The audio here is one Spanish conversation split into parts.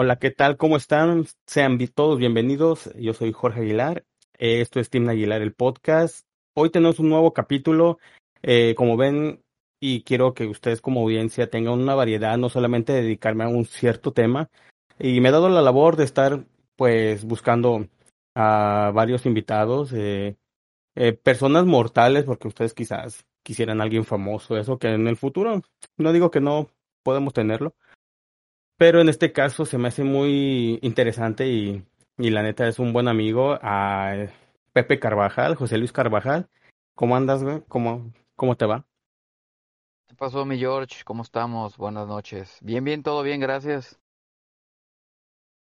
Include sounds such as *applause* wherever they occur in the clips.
Hola, ¿qué tal? ¿Cómo están? Sean todos bienvenidos. Yo soy Jorge Aguilar. Esto es Team Aguilar, el podcast. Hoy tenemos un nuevo capítulo. Eh, como ven, y quiero que ustedes como audiencia tengan una variedad, no solamente dedicarme a un cierto tema. Y me he dado la labor de estar pues buscando a varios invitados, eh, eh, personas mortales, porque ustedes quizás quisieran alguien famoso, eso que en el futuro, no digo que no podemos tenerlo, pero en este caso se me hace muy interesante y, y la neta es un buen amigo a Pepe Carvajal, José Luis Carvajal. ¿Cómo andas, güey? ¿Cómo, cómo te va? ¿Qué pasó, mi George? ¿Cómo estamos? Buenas noches. Bien, bien, todo bien, gracias.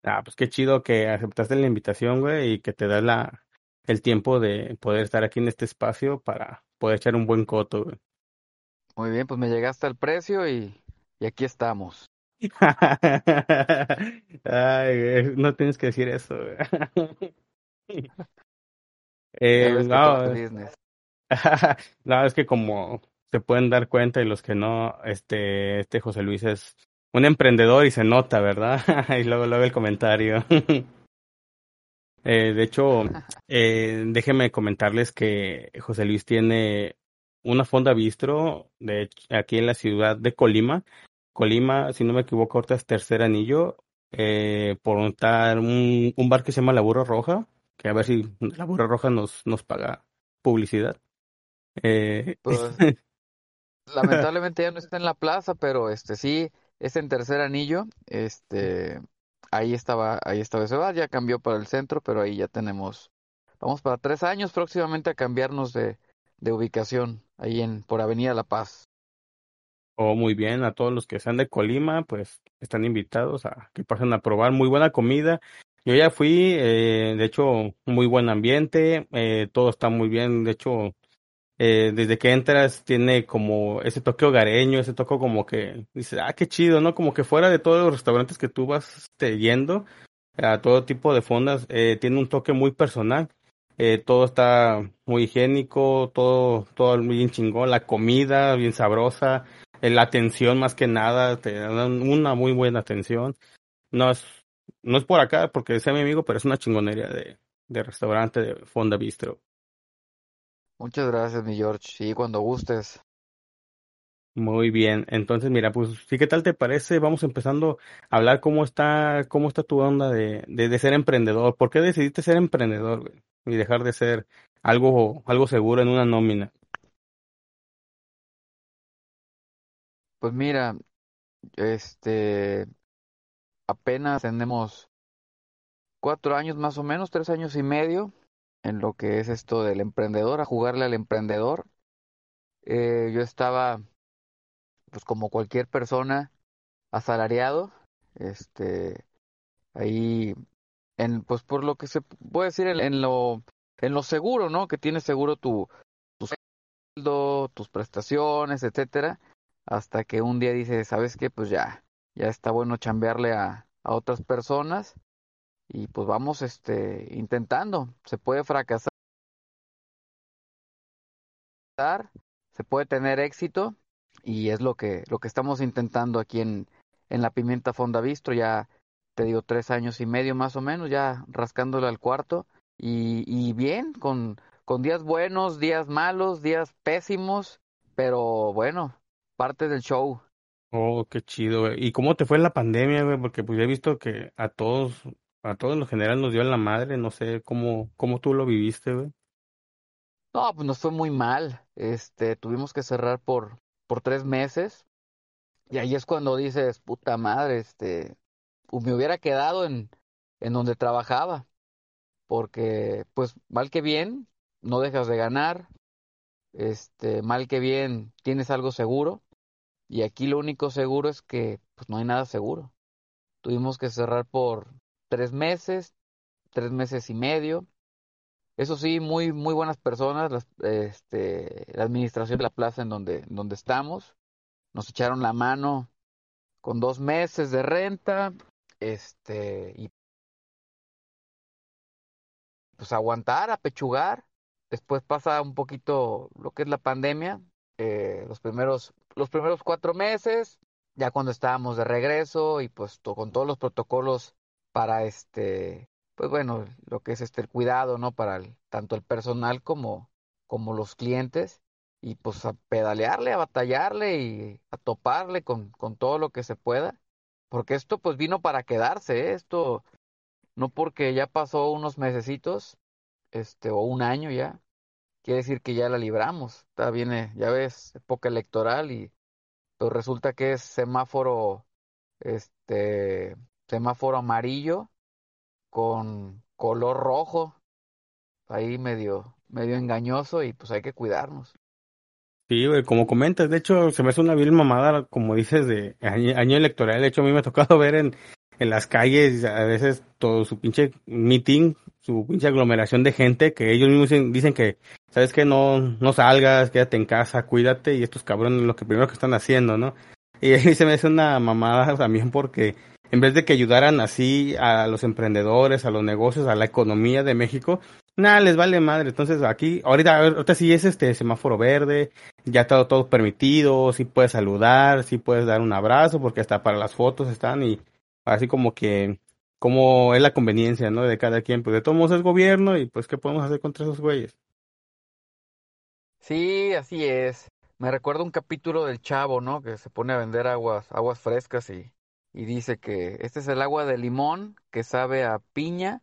Ah, pues qué chido que aceptaste la invitación, güey, y que te das la, el tiempo de poder estar aquí en este espacio para poder echar un buen coto, güey. Muy bien, pues me llegaste al precio y, y aquí estamos. *laughs* Ay, no tienes que decir eso. *laughs* eh, no, *laughs* no, es que como se pueden dar cuenta y los que no, este, este José Luis es un emprendedor y se nota, ¿verdad? y luego luego el comentario. eh, de hecho, eh, déjenme comentarles que José Luis tiene una fonda bistro de aquí en la ciudad de Colima Colima, si no me equivoco, ahorita es tercer anillo, eh, por un, un bar que se llama La Burra Roja, que a ver si La Burra Roja nos, nos paga publicidad. Eh, pues, *laughs* lamentablemente ya no está en la plaza, pero este sí, es en tercer anillo, este ahí estaba, ahí estaba ese bar, ya cambió para el centro, pero ahí ya tenemos, vamos para tres años próximamente a cambiarnos de, de ubicación, ahí en, por Avenida La Paz. Oh, muy bien, a todos los que sean de Colima, pues están invitados a que pasen a probar muy buena comida. Yo ya fui, eh, de hecho, muy buen ambiente, eh, todo está muy bien, de hecho, eh, desde que entras tiene como ese toque hogareño, ese toque como que dices, ah, qué chido, ¿no? Como que fuera de todos los restaurantes que tú vas este, yendo, a todo tipo de fondas, eh, tiene un toque muy personal. Eh, todo está muy higiénico, todo, todo bien chingón, la comida bien sabrosa, la atención más que nada, te dan una muy buena atención. No es, no es por acá porque sea mi amigo, pero es una chingonería de, de restaurante de Fonda Bistro. Muchas gracias, mi George. Sí, cuando gustes. Muy bien, entonces mira, pues sí, ¿qué tal te parece? Vamos empezando a hablar cómo está, cómo está tu onda de, de, de ser emprendedor. ¿Por qué decidiste ser emprendedor güey? y dejar de ser algo, algo seguro en una nómina? Pues mira, este, apenas tenemos cuatro años más o menos, tres años y medio en lo que es esto del emprendedor, a jugarle al emprendedor. Eh, yo estaba, pues como cualquier persona, asalariado, este, ahí, en, pues por lo que se puede decir en, en lo, en lo seguro, ¿no? Que tienes seguro tu, tu sueldo, tus prestaciones, etcétera hasta que un día dice, ¿sabes qué? Pues ya, ya está bueno chambearle a, a otras personas y pues vamos este intentando, se puede fracasar, se puede tener éxito y es lo que lo que estamos intentando aquí en en la Pimienta Fonda Bistro, ya te digo tres años y medio más o menos, ya rascándole al cuarto. Y, y bien, con, con días buenos, días malos, días pésimos, pero bueno, parte del show. Oh, qué chido, güey. ¿Y cómo te fue la pandemia, güey? Porque pues ya he visto que a todos, a todos en lo general nos dio en la madre, no sé cómo, cómo tú lo viviste, güey. No, pues nos fue muy mal. Este, tuvimos que cerrar por, por tres meses. Y ahí es cuando dices, puta madre, este, me hubiera quedado en, en donde trabajaba. Porque, pues, mal que bien, no dejas de ganar. Este, mal que bien, tienes algo seguro. Y aquí lo único seguro es que pues no hay nada seguro. Tuvimos que cerrar por tres meses, tres meses y medio. Eso sí, muy, muy buenas personas, las, este, la administración de la plaza en donde, donde estamos. Nos echaron la mano con dos meses de renta, este, y pues aguantar, apechugar. Después pasa un poquito lo que es la pandemia, eh, los primeros los primeros cuatro meses, ya cuando estábamos de regreso y pues con todos los protocolos para este, pues bueno, lo que es este el cuidado, ¿no? Para tanto el personal como, como los clientes y pues a pedalearle, a batallarle y a toparle con, con todo lo que se pueda, porque esto pues vino para quedarse, ¿eh? esto no porque ya pasó unos mesecitos, este, o un año ya, quiere decir que ya la libramos, está viene, ya ves, época electoral y pues resulta que es semáforo, este, semáforo amarillo con color rojo, ahí medio, medio engañoso y pues hay que cuidarnos. Sí, güey, como comentas, de hecho se me hace una vil mamada, como dices, de año, electoral, de hecho a mí me ha tocado *laughs* ver en, en las calles a veces todo su pinche meeting, su pinche aglomeración de gente que ellos mismos dicen, que, sabes que no, no salgas, quédate en casa, cuídate y estos cabrones lo que primero que están haciendo, ¿no? Y ahí se me hace una mamada también porque en vez de que ayudaran así a los emprendedores, a los negocios, a la economía de México, nada, les vale madre. Entonces aquí, ahorita, ahorita sí es este semáforo verde, ya está todo permitido, sí puedes saludar, sí puedes dar un abrazo, porque hasta para las fotos están y así como que, como es la conveniencia, ¿no? De cada quien, pues de todos modos es gobierno y pues qué podemos hacer contra esos güeyes. Sí, así es. Me recuerda un capítulo del Chavo, ¿no? Que se pone a vender aguas, aguas frescas y, y dice que este es el agua de limón que sabe a piña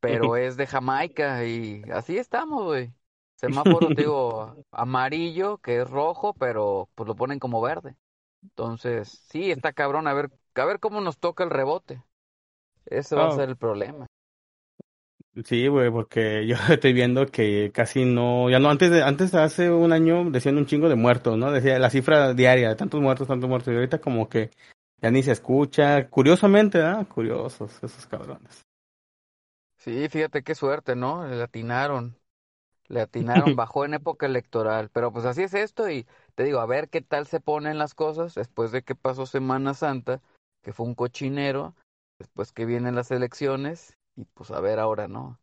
pero *laughs* es de Jamaica y así estamos, güey. Semáforo, digo, *laughs* amarillo, que es rojo, pero pues lo ponen como verde. Entonces, sí, está cabrón, a ver, a ver cómo nos toca el rebote. Ese va a ser el problema. Sí, güey, porque *laughs* yo estoy viendo que casi no, ya no, antes de, antes hace un año decían un chingo de muertos, ¿no? Decía la cifra diaria, de tantos muertos, tantos muertos, y ahorita como que ya ni se escucha, curiosamente, ¿ah? Curiosos esos cabrones. Sí, fíjate qué suerte, ¿no? Le atinaron. Le atinaron, *laughs* bajó en época electoral. Pero pues así es esto y te digo, a ver qué tal se ponen las cosas después de que pasó Semana Santa, que fue un cochinero, después que vienen las elecciones y pues a ver ahora, ¿no?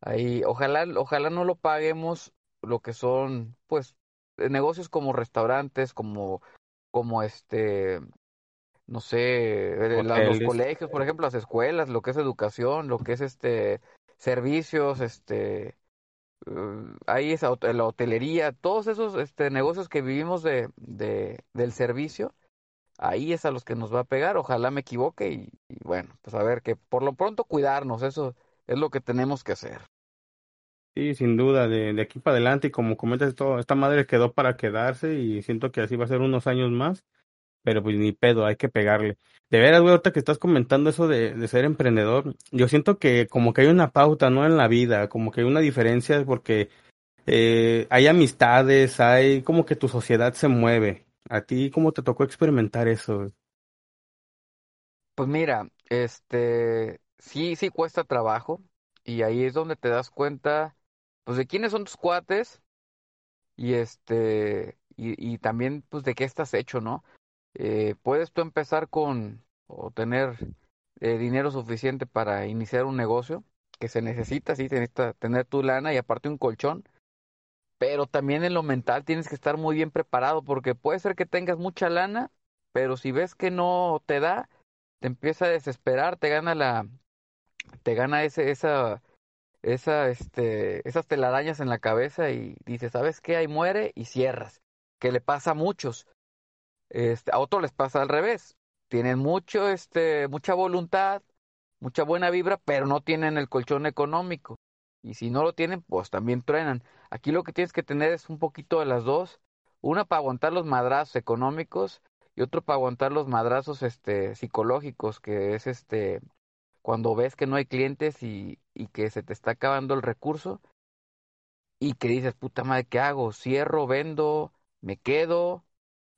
Ahí, ojalá, ojalá no lo paguemos lo que son, pues, negocios como restaurantes, como, como este, no sé, eh, los colegios, por ejemplo, las escuelas, lo que es educación, lo que es este servicios, este uh, ahí es la hotelería, todos esos este negocios que vivimos de, de del servicio, ahí es a los que nos va a pegar, ojalá me equivoque y, bueno, pues a ver que por lo pronto cuidarnos, eso es lo que tenemos que hacer. Sí, sin duda, de, aquí para adelante, y como comentas, todo, esta madre quedó para quedarse y siento que así va a ser unos años más pero pues ni pedo, hay que pegarle. De veras, güey, ahorita que estás comentando eso de, de ser emprendedor, yo siento que como que hay una pauta, ¿no? En la vida, como que hay una diferencia porque eh, hay amistades, hay como que tu sociedad se mueve. ¿A ti cómo te tocó experimentar eso? Pues mira, este, sí, sí cuesta trabajo y ahí es donde te das cuenta, pues de quiénes son tus cuates y este, y, también pues de qué estás hecho, ¿no? eh, puedes tú empezar con o tener eh, dinero suficiente para iniciar un negocio que se necesita, sí, tener tu lana y aparte un colchón, pero también en lo mental tienes que estar muy bien preparado porque puede ser que tengas mucha lana, pero si ves que no te da, te empieza a desesperar, te gana la te gana ese esa esa este esas telarañas en la cabeza y dices, ¿sabes qué? Ahí muere y cierras, que le pasa a muchos. Este, a otros les pasa al revés. Tienen mucho, este, mucha voluntad, mucha buena vibra, pero no tienen el colchón económico. Y si no lo tienen, pues también truenan. Aquí lo que tienes que tener es un poquito de las dos. Una para aguantar los madrazos económicos y otro para aguantar los madrazos este, psicológicos, que es este cuando ves que no hay clientes y, y que se te está acabando el recurso y que dices, puta madre, ¿qué hago? ¿Cierro, vendo, me quedo?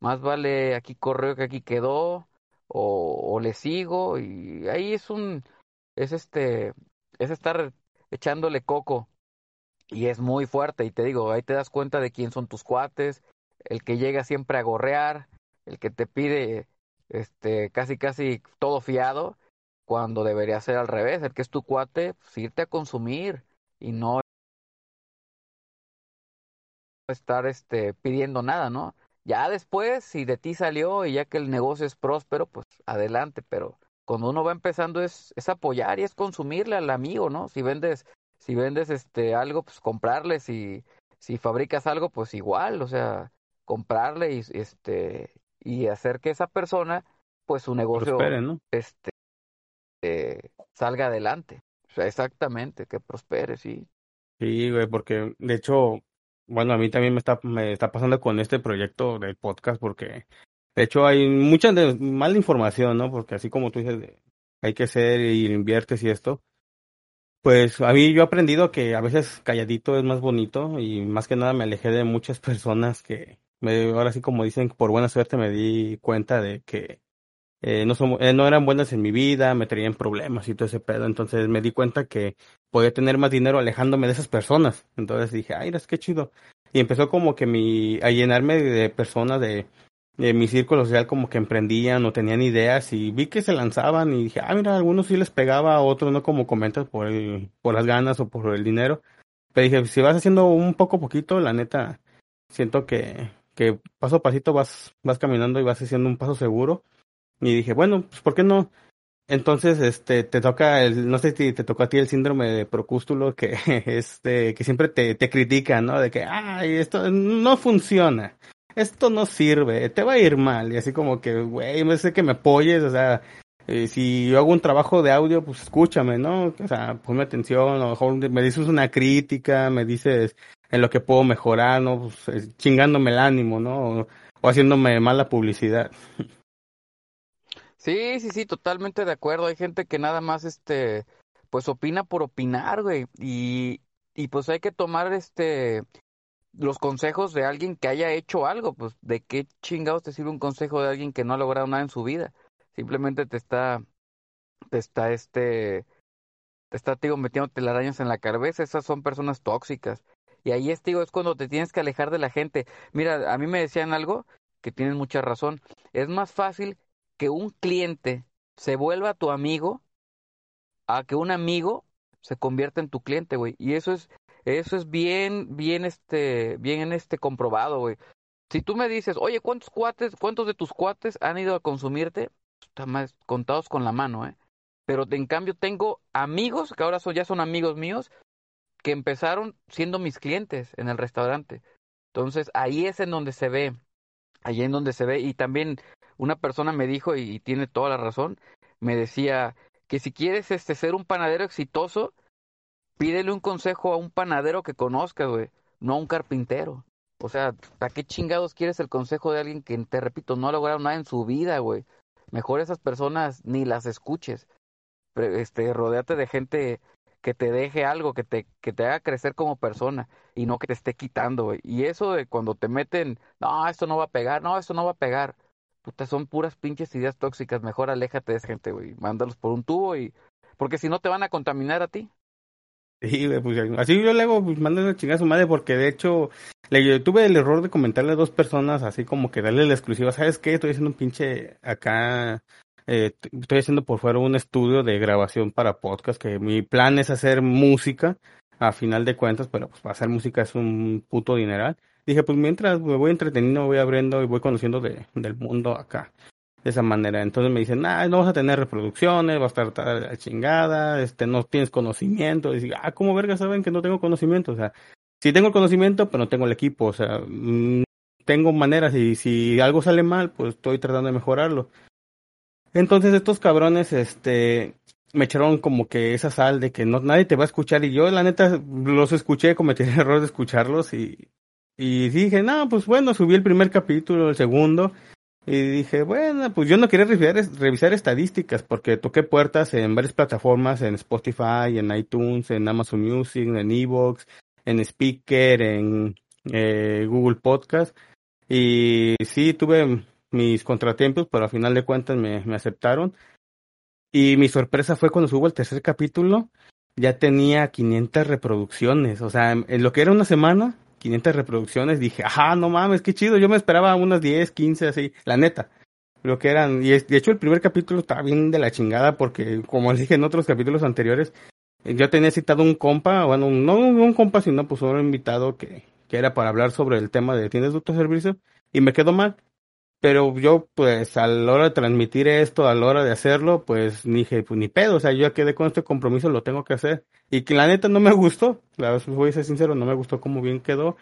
más vale aquí correo que aquí quedó, o, o le sigo, y ahí es un, es este, es estar echándole coco, y es muy fuerte, y te digo, ahí te das cuenta de quién son tus cuates, el que llega siempre a gorrear, el que te pide este casi casi todo fiado, cuando debería ser al revés, el que es tu cuate, pues irte a consumir y no estar este pidiendo nada, ¿no? Ya después, si de ti salió y ya que el negocio es próspero, pues adelante, pero cuando uno va empezando es, es apoyar y es consumirle al amigo, ¿no? Si vendes, si vendes este algo, pues comprarle, si, si fabricas algo, pues igual, o sea, comprarle y este y hacer que esa persona, pues su negocio este eh, salga adelante. O sea, exactamente, que prospere, sí. Sí, güey, porque de hecho, bueno, a mí también me está, me está pasando con este proyecto del podcast, porque de hecho hay mucha mala información, ¿no? Porque así como tú dices, hay que ser y inviertes y esto, pues a mí yo he aprendido que a veces calladito es más bonito y más que nada me alejé de muchas *laughs* personas que me, ahora sí como dicen, por buena suerte me di cuenta de que eh, no, somos, eh, no eran buenas en mi vida, me traían problemas y todo ese pedo. Entonces me di cuenta que podía tener más dinero alejándome de esas personas. Entonces dije, ay, es que chido. Y empezó como que mi, a llenarme de personas de, de mi círculo social como que emprendían o tenían ideas y vi que se lanzaban y dije, ah, mira, algunos sí les pegaba, a otros no como comentas por el, por las ganas o por el dinero. Pero dije, si vas haciendo un poco poquito, la neta, siento que, que paso a pasito vas, vas caminando y vas haciendo un paso seguro y dije, bueno, pues ¿por qué no? Entonces, este, te toca el, no sé si te tocó a ti el síndrome de procústulo que, *laughs* este, que siempre te, te critica, ¿no? De que, ay, esto no funciona, esto no sirve, te va a ir mal. Y así como que, güey, me sé que me apoyes, o sea, eh, si yo hago un trabajo de audio, pues escúchame, ¿no? O sea, ponme atención, a lo mejor me dices una crítica, me dices en lo que puedo mejorar, ¿no? Pues, eh, chingándome el ánimo, ¿no? o haciéndome mala publicidad. Sí, sí, sí, totalmente de acuerdo. Hay gente que nada más, este, pues opina por opinar, güey. Y, y pues hay que tomar, este, los consejos de alguien que haya hecho algo. Pues, ¿de qué chingados te sirve un consejo de alguien que no ha logrado nada en su vida? Simplemente te está, te está, este, te está, digo, metiendo telarañas en la cabeza. Esas son personas tóxicas. Y ahí es, digo, es cuando te tienes que alejar de la gente. Mira, a mí me decían algo que tienen mucha razón. Es más fácil que un cliente se vuelva tu amigo a que un amigo se convierta en tu cliente, güey. Y eso es, eso es bien, bien, este, bien, este, comprobado, güey. Si tú me dices, oye, ¿cuántos cuates, cuántos de tus cuates han ido a consumirte? Están más contados con la mano, ¿eh? Pero en cambio tengo amigos, que ahora son, ya son amigos míos, que empezaron siendo mis clientes en el restaurante. Entonces ahí es en donde se ve, ahí en donde se ve. Y también una persona me dijo, y tiene toda la razón, me decía que si quieres este, ser un panadero exitoso, pídele un consejo a un panadero que conozca, güey, no a un carpintero. O sea, ¿para qué chingados quieres el consejo de alguien que, te repito, no ha logrado nada en su vida, güey? Mejor esas personas ni las escuches. Este, rodeate de gente que te deje algo, que te, que te haga crecer como persona y no que te esté quitando, güey. Y eso de cuando te meten, no, esto no va a pegar, no, esto no va a pegar puta, son puras pinches ideas tóxicas, mejor aléjate de esa gente, güey, mándalos por un tubo y... Porque si no te van a contaminar a ti. Sí, pues así yo le hago, pues mándale chingar a su madre, porque de hecho le, tuve el error de comentarle a dos personas, así como que darle la exclusiva, ¿sabes qué? Estoy haciendo un pinche acá, eh, estoy haciendo por fuera un estudio de grabación para podcast, que mi plan es hacer música, a final de cuentas, pero pues para hacer música es un puto dineral dije, pues mientras me voy entreteniendo, voy abriendo y voy conociendo de, del mundo acá. De esa manera. Entonces me dicen, ah, no vas a tener reproducciones, vas a estar la chingada, este, no tienes conocimiento. Y digo, ah, ¿cómo verga saben que no tengo conocimiento? O sea, sí tengo el conocimiento, pero no tengo el equipo. O sea, mm, tengo maneras y si algo sale mal, pues estoy tratando de mejorarlo. Entonces estos cabrones, este, me echaron como que esa sal de que no nadie te va a escuchar y yo la neta los escuché, cometí el *laughs* error de escucharlos y y dije, no, pues bueno, subí el primer capítulo, el segundo. Y dije, bueno, pues yo no quería revisar, revisar estadísticas porque toqué puertas en varias plataformas, en Spotify, en iTunes, en Amazon Music, en Evox, en Speaker, en eh, Google Podcast. Y sí, tuve mis contratiempos, pero al final de cuentas me, me aceptaron. Y mi sorpresa fue cuando subo el tercer capítulo, ya tenía 500 reproducciones. O sea, en lo que era una semana, 500 reproducciones, dije, ajá, no mames, qué chido, yo me esperaba unas 10, 15, así, la neta. Lo que eran, y de hecho el primer capítulo estaba bien de la chingada porque, como les dije en otros capítulos anteriores, yo tenía citado un compa, bueno, no un compa, sino pues un invitado que, que era para hablar sobre el tema de tienes de servicio y me quedó mal. Pero yo, pues, a la hora de transmitir esto, a la hora de hacerlo, pues, ni pues, ni pedo, o sea, yo quedé con este compromiso, lo tengo que hacer. Y que la neta no me gustó, la voy a ser sincero, no me gustó cómo bien quedó.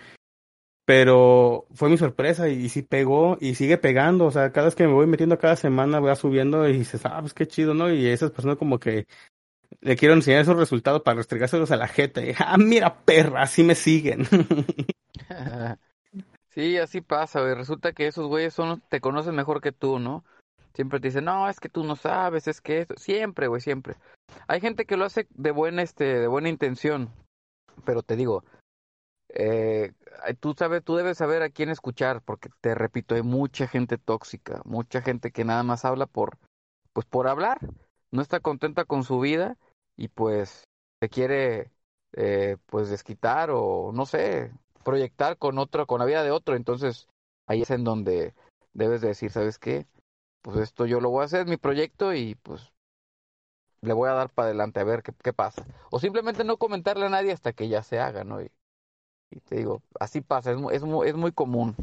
Pero fue mi sorpresa y, sí pegó y sigue pegando, o sea, cada vez que me voy metiendo cada semana voy subiendo y dices, ah, pues qué chido, ¿no? Y esas personas como que le quiero enseñar esos resultados para restregárselos a la gente. Y, ah, mira, perra, así me siguen. *laughs* Sí, así pasa, güey. Resulta que esos güeyes son, te conocen mejor que tú, ¿no? Siempre te dicen, no, es que tú no sabes, es que esto. Siempre, güey, siempre. Hay gente que lo hace de buena, este, de buena intención. Pero te digo, eh, tú sabes, tú debes saber a quién escuchar, porque te repito, hay mucha gente tóxica, mucha gente que nada más habla por, pues por hablar, no está contenta con su vida y pues te quiere, eh, pues desquitar o no sé, proyectar con otro, con la vida de otro. Entonces, ahí es en donde debes de decir, ¿sabes qué? Pues esto yo lo voy a hacer, mi proyecto, y pues le voy a dar para adelante a ver qué, qué pasa. O simplemente no comentarle a nadie hasta que ya se haga, ¿no? Y, te digo, así pasa, es, es, es muy común.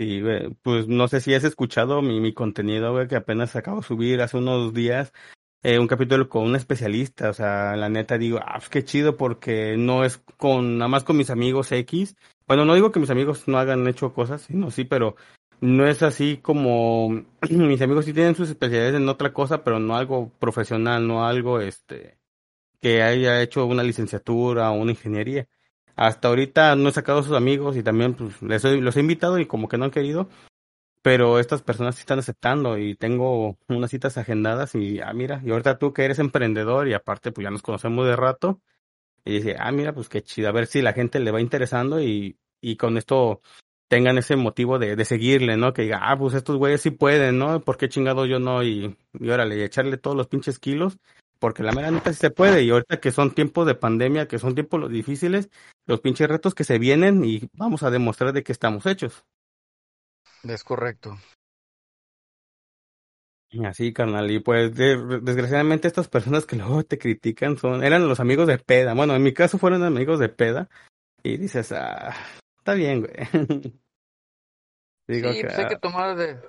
Sí, pues no sé si has escuchado mi, mi contenido, güey, que apenas acabo de subir hace unos días eh, un capítulo con un especialista, o sea, la neta digo, ah, pues qué chido porque no es con, nada más con mis amigos X. Bueno, no digo que mis amigos no hagan hecho cosas, sino sí, pero no es así como *clears throat* mis amigos sí tienen sus especialidades en otra cosa, pero no algo profesional, no algo este que haya hecho una licenciatura o una ingeniería. Hasta ahorita no he sacado a sus amigos y también pues les los he invitado y como que no han querido, pero estas personas sí están aceptando y tengo unas citas agendadas y, ah, mira, y ahorita tú que eres emprendedor y aparte pues ya nos conocemos de rato, y dice, ah, mira, pues qué chido, a ver si la gente le va interesando y, y con esto tengan ese motivo de, de seguirle, ¿no? Que diga, ah, pues estos güeyes sí pueden, ¿no? ¿Por qué chingado yo no? Y, y órale, echarle todos los pinches kilos, porque la mera neta sí se puede, y ahorita que son tiempos de pandemia, que son tiempos difíciles, los pinches retos que se vienen y vamos a demostrar de qué estamos hechos. Es correcto. Así, carnal. Y pues, desgraciadamente, estas personas que *laughs* luego te critican son, eran los amigos de peda. Bueno, en mi caso fueron amigos de peda. Y dices, ah, está bien, güey. *laughs* Digo sí, pues hay que ah. tomar de,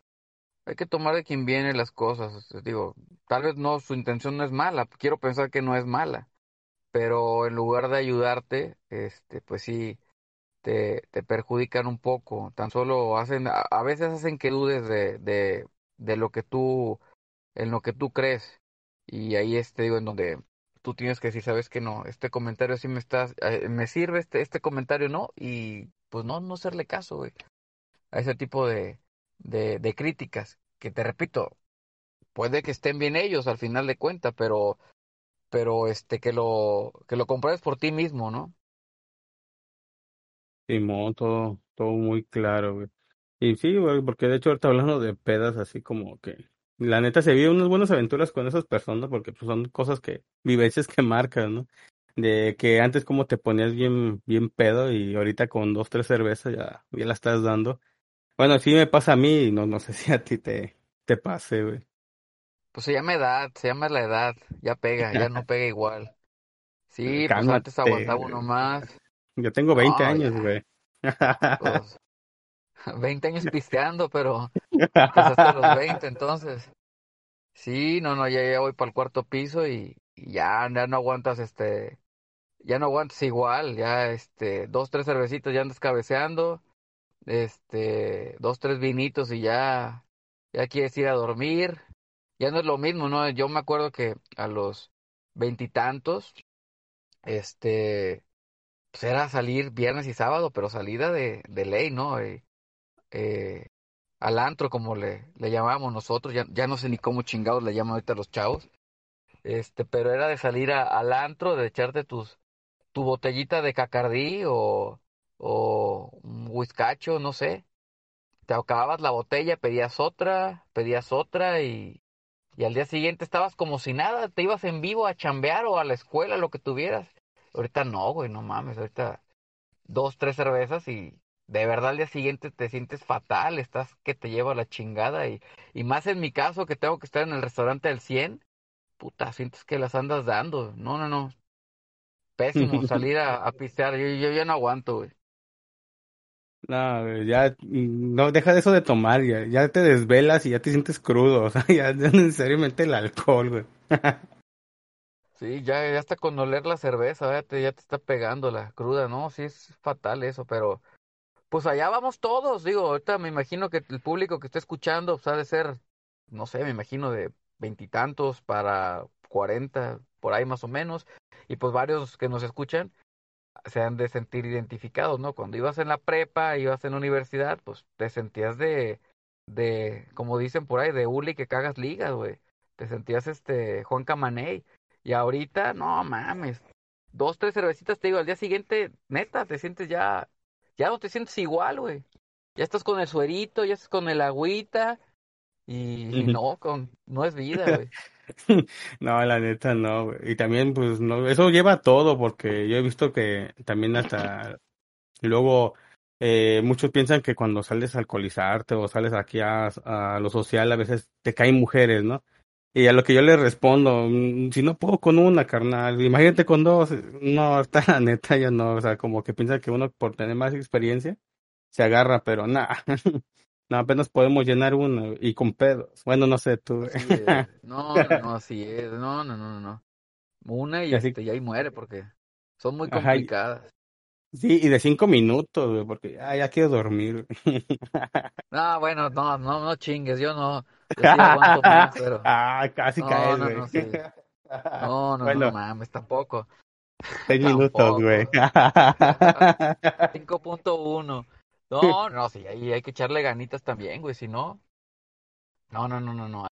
hay que tomar de quien viene las cosas. Digo, tal vez no, su intención no es mala. Quiero pensar que no es mala. Pero en lugar de ayudarte, este, pues sí, te, perjudican un poco. Tan solo hacen, a, veces hacen que dudes de, de, de lo que tú, en lo que tú crees. Y ahí es, te digo, en donde tú tienes que decir, sabes que no, este comentario sí me estás, eh, me sirve, este, este comentario no, y pues no, no hacerle caso, güey, a ese tipo de, de, de críticas, que te repito, puede que estén bien ellos al final de cuentas, pero, pero este, que lo, que lo compruebes por ti mismo, ¿no? Simón, todo, todo muy claro, güey. Y sí, güey, porque de hecho ahorita hablando de pedas así como que la neta se vive unas buenas aventuras con esas personas porque pues, son cosas que, vivencias que marcan, ¿no? De que antes como te ponías bien, bien pedo y ahorita con dos, tres cervezas ya, ya la estás dando. Bueno, sí me pasa a mí y no, no sé *laughs* si a ti te, te pase, güey. Pues se llama edad, se llama la edad, ya pega, ya no *laughs* pega igual. Sí, pues antes aguantaba uno más. Yo tengo 20 años, güey. *laughs* 20 años pisteando, pero pues hasta los *laughs* 20 entonces. Sí, no, no, ya, ya voy para el cuarto piso y, ya, ya no aguantas este, ya no aguantas igual, ya este, dos, tres cervecitos ya andas cabeceando, este, dos, tres vinitos y ya, ya quieres ir a dormir. Ya no es lo mismo, ¿no? Yo me acuerdo que a los veintitantos, este, pues era salir viernes y sábado, pero salida de, de ley, ¿no? Eh, eh, al antro, como le, le llamábamos nosotros, ya, ya no sé ni cómo chingados le llaman ahorita los chavos, este, pero era de salir al antro, de echarte tus, tu botellita de cacardí o, o un whiskacho, no sé. Te acababas la botella, pedías otra, pedías otra y, y al día siguiente estabas como si nada, te ibas en vivo a chambear o a la escuela, lo que tuvieras. Ahorita no, güey, no mames, ahorita dos, tres cervezas y de verdad al día siguiente te sientes fatal, estás que te lleva la chingada y, y más en mi caso que tengo que estar en el restaurante del 100, puta, sientes que las andas dando. No, no, no. Pésimo *laughs* salir a, a pistear, yo, yo ya no aguanto, güey. No, ya no deja de eso de tomar, ya, ya te desvelas y ya te sientes crudo, *laughs* o sea, ya, *laughs* ya necesariamente el alcohol, güey. Sí, ya, ya hasta con oler la cerveza, ya te, ya te está pegando la cruda, ¿no? Sí, es fatal eso, pero pues allá vamos todos, digo, ahorita me imagino que el público que está escuchando pues, ha de ser, no sé, me imagino de veintitantos para cuarenta, por ahí más o menos, y pues varios que nos escuchan se han de sentir identificados, ¿no? Cuando ibas en la prepa, ibas en la universidad, pues te sentías de, de, como dicen por ahí, de Uli que cagas ligas, güey. Te sentías este Juan Camaney. Y ahorita, no mames, dos, tres cervecitas, te digo, al día siguiente, neta, te sientes ya, ya no te sientes igual, güey. Ya estás con el suerito, ya estás con el agüita, y, no, con, no es vida, güey. *laughs* No, la neta no, güey. Y también, pues, no, eso lleva todo, porque yo he visto que también hasta luego eh, muchos piensan que cuando sales a alcoholizarte o sales aquí a, a lo social, a veces te caen mujeres, ¿no? Y a lo que yo le respondo, mm, si no puedo con una, carnal, imagínate con dos. No, está la neta, ya no, o sea, como que piensa que uno por tener más experiencia se agarra, pero nada. *laughs* No, apenas podemos llenar uno y con pedos. Bueno, no sé tú. *laughs* No, no, así es. No, no, no, no. Una y, así... este, y ahí muere porque son muy complicadas. Sí, y de cinco minutos, güey, porque ah, ya quiero dormir. *laughs* No, bueno, no, no, no chingues, yo no. Yo sí aguanto *laughs* más, pero. Ah, casi no, caes, no, güey. No, sí. *laughs* no, no, bueno, no mames, tampoco. Seis *laughs* minutos, güey. 5.1. No, no, sí, ahí hay que echarle ganitas también, güey, si no. No, no, no, no, no.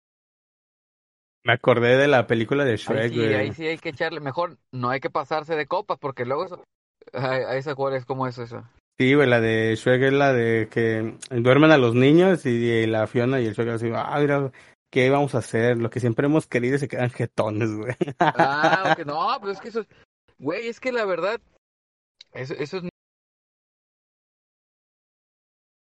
Me acordé de la película de Shrek, ahí sí, güey. Ahí sí hay que echarle, mejor no hay que pasarse de copas, porque luego eso. ¿A esa cuál es? ¿Cómo es eso? Sí, güey, la de Shrek es la de que duermen a los niños y la Fiona y el Shrek así, ah, mira, ¿qué vamos a hacer? Lo que siempre hemos querido se quedan jetones, güey. Ah, ok, no, *laughs* pero es que eso, güey, es que la verdad, eso, eso es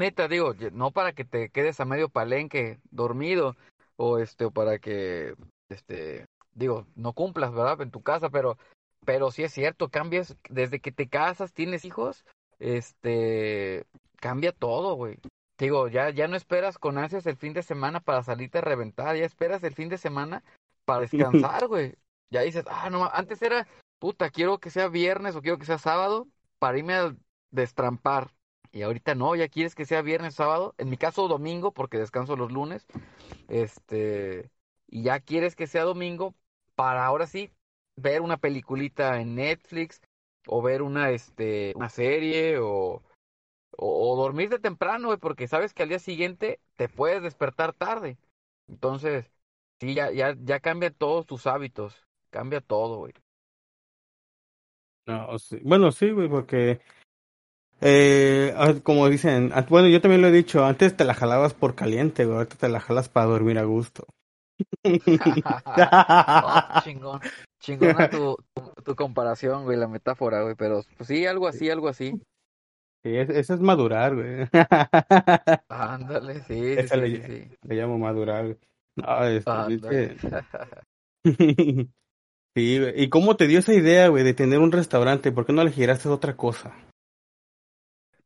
neta, digo, no para que te quedes a medio palenque dormido o este o para que este digo, no cumplas, ¿verdad? en tu casa, pero pero sí es cierto, cambias desde que te casas, tienes hijos, este cambia todo, güey. Digo, ya ya no esperas con ansias el fin de semana para salirte a reventar, ya esperas el fin de semana para *laughs* descansar, güey. Ya dices, ah, no, antes era, puta, quiero que sea viernes o quiero que sea sábado para irme a destrampar y ahorita no, ya quieres que sea viernes, sábado, en mi caso domingo, porque descanso los lunes, este, y ya quieres que sea domingo para ahora sí ver una peliculita en Netflix o ver una, este, una serie o, o, o dormirte temprano, porque sabes que al día siguiente te puedes despertar tarde. Entonces, sí, ya, ya, ya cambia todos tus hábitos, cambia todo, güey. Bueno, sí, güey, porque eh, ah, como dicen, ah, bueno, yo también lo he dicho, antes te la jalabas por caliente, güey, ahorita te la jalas para dormir a gusto. Oh, *laughs* chingón, chingona tu, tu, tu, comparación, güey, la metáfora, güey, pero pues sí, algo así, algo así. Sí, eso es madurar, güey. Ándale, sí, sí, *laughs* sí, le, sí, sí, le, llamo madurar, güey. No, este, *laughs* sí, güey. ¿Y cómo te dio esa idea, güey, de tener un restaurante? ¿Por qué no le giraste otra cosa?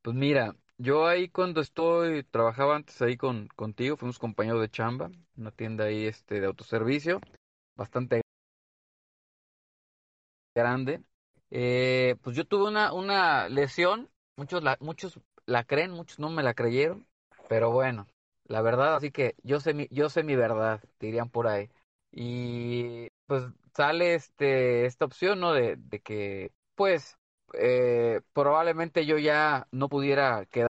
Pues mira, yo ahí cuando estoy, trabajaba antes ahí con, contigo, fuimos compañeros de chamba, una tienda ahí este de autoservicio, bastante grande. Eh, pues yo tuve una, una lesión, muchos la, muchos la creen, muchos no me la creyeron, pero bueno, la verdad, así que yo sé mi, yo sé mi verdad, dirían por ahí. Y pues sale este esta opción, ¿no? De, de que, pues, eh, probablemente yo ya no pudiera quedar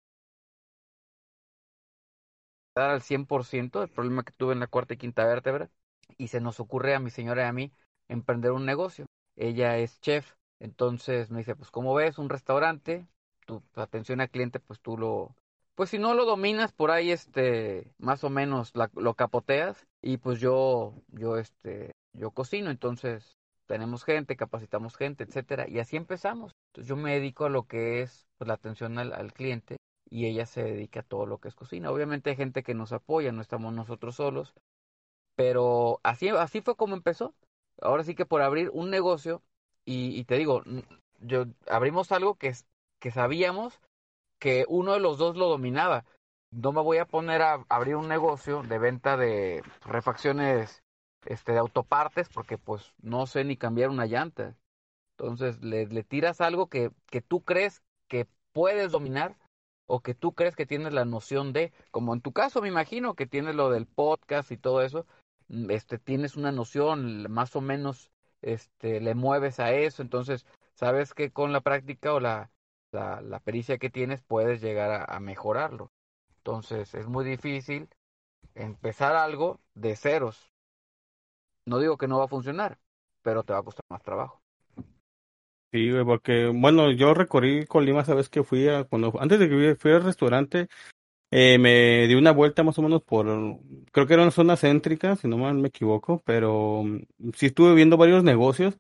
al 100% el problema que tuve en la cuarta y quinta vértebra y se nos ocurre a mi señora y a mí emprender un negocio. Ella es chef, entonces me dice, pues como ves, un restaurante, tu atención al cliente, pues tú lo, pues si no lo dominas por ahí, este, más o menos la, lo capoteas y pues yo, yo, este, yo cocino, entonces tenemos gente, capacitamos gente, etcétera, y así empezamos. Entonces yo me dedico a lo que es pues, la atención al, al, cliente y ella se dedica a todo lo que es cocina. Obviamente hay gente que nos apoya, no estamos nosotros solos, pero así, así fue como empezó. Ahora sí que por abrir un negocio, y, te digo, yo abrimos algo que, que sabíamos que uno de los dos lo dominaba. No me voy a poner a abrir un negocio de venta de refacciones este, de autopartes porque pues no sé ni cambiar una llanta. Entonces le, le tiras algo que, que tú crees que puedes dominar o que tú crees que tienes la noción de, como en tu caso me imagino que tienes lo del podcast y todo eso, mm, este tienes una noción más o menos este le mueves a eso, entonces sabes que con la práctica o la, la, pericia que tienes puedes llegar a, a mejorarlo. Entonces es muy difícil empezar algo de ceros. No digo que no va a funcionar, pero te va a costar más trabajo. Sí, güey, porque, bueno, yo recorrí Colima, sabes que fui a, cuando, antes de que fui al restaurante, eh, me di una vuelta más o menos por, creo que era una zona céntrica, si no mal me equivoco, pero mm, sí estuve viendo varios negocios,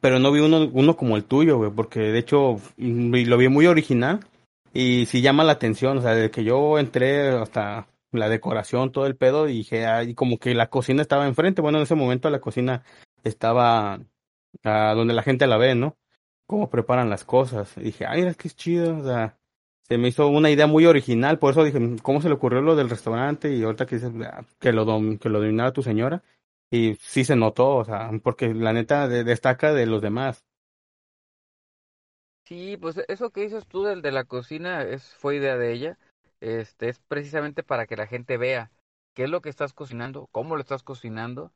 pero no vi uno, uno como el tuyo, güey, porque de hecho mm, lo vi muy original y sí llama la atención, o sea, de que yo entré hasta la decoración, todo el pedo, y dije, ay, como que la cocina estaba enfrente, bueno, en ese momento la cocina estaba a donde la gente la ve, ¿no? Cómo preparan las cosas. Y dije, ay, es que es chido, o sea, se me hizo una idea muy original, por eso dije, ¿cómo se le ocurrió lo del restaurante? Y ahorita que dices ah, que lo, dom que lo dominaba tu señora, y sí se notó, o sea, porque la neta de destaca de los demás. Sí, pues eso que dices tú del de la cocina es fue idea de ella. Este es precisamente para que la gente vea qué es lo que estás cocinando, cómo lo estás cocinando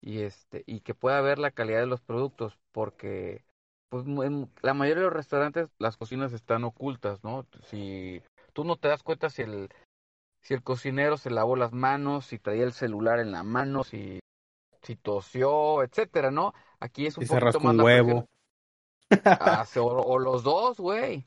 y este y que pueda ver la calidad de los productos, porque pues en la mayoría de los restaurantes las cocinas están ocultas, ¿no? Si tú no te das cuenta si el si el cocinero se lavó las manos, si traía el celular en la mano, si si tosió, etcétera, ¿no? Aquí es un poquito más un huevo. Ah, o, o, los dos, güey.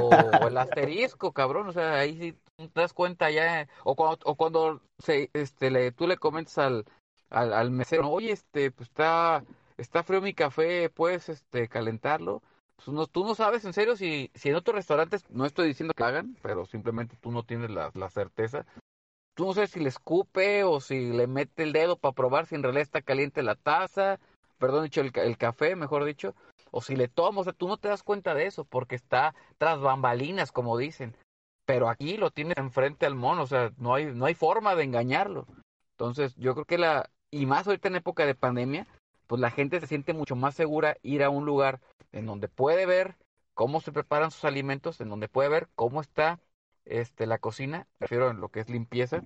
O, o, el asterisco, cabrón. O sea, ahí sí te das cuenta ya. O cuando, o cuando se, este, le, tú le comentas al, al, al mesero, oye, este, pues está está frío mi café, puedes este, calentarlo. Pues no, tú no sabes en serio si, si en otros restaurantes, no estoy diciendo que hagan, pero simplemente tú no tienes la, la certeza. Tú no sabes si le escupe o si le mete el dedo para probar si en realidad está caliente la taza, perdón, dicho el, el café, mejor dicho, o si le tomas, o sea, tú no te das cuenta de eso porque está tras bambalinas, como dicen. Pero aquí lo tienes enfrente al mono, o sea, no hay, no hay forma de engañarlo. Entonces, yo creo que la, y más ahorita en época de pandemia, pues la gente se siente mucho más segura ir a un lugar en donde puede ver cómo se preparan sus alimentos, en donde puede ver cómo está este la cocina, refiero en lo que es limpieza,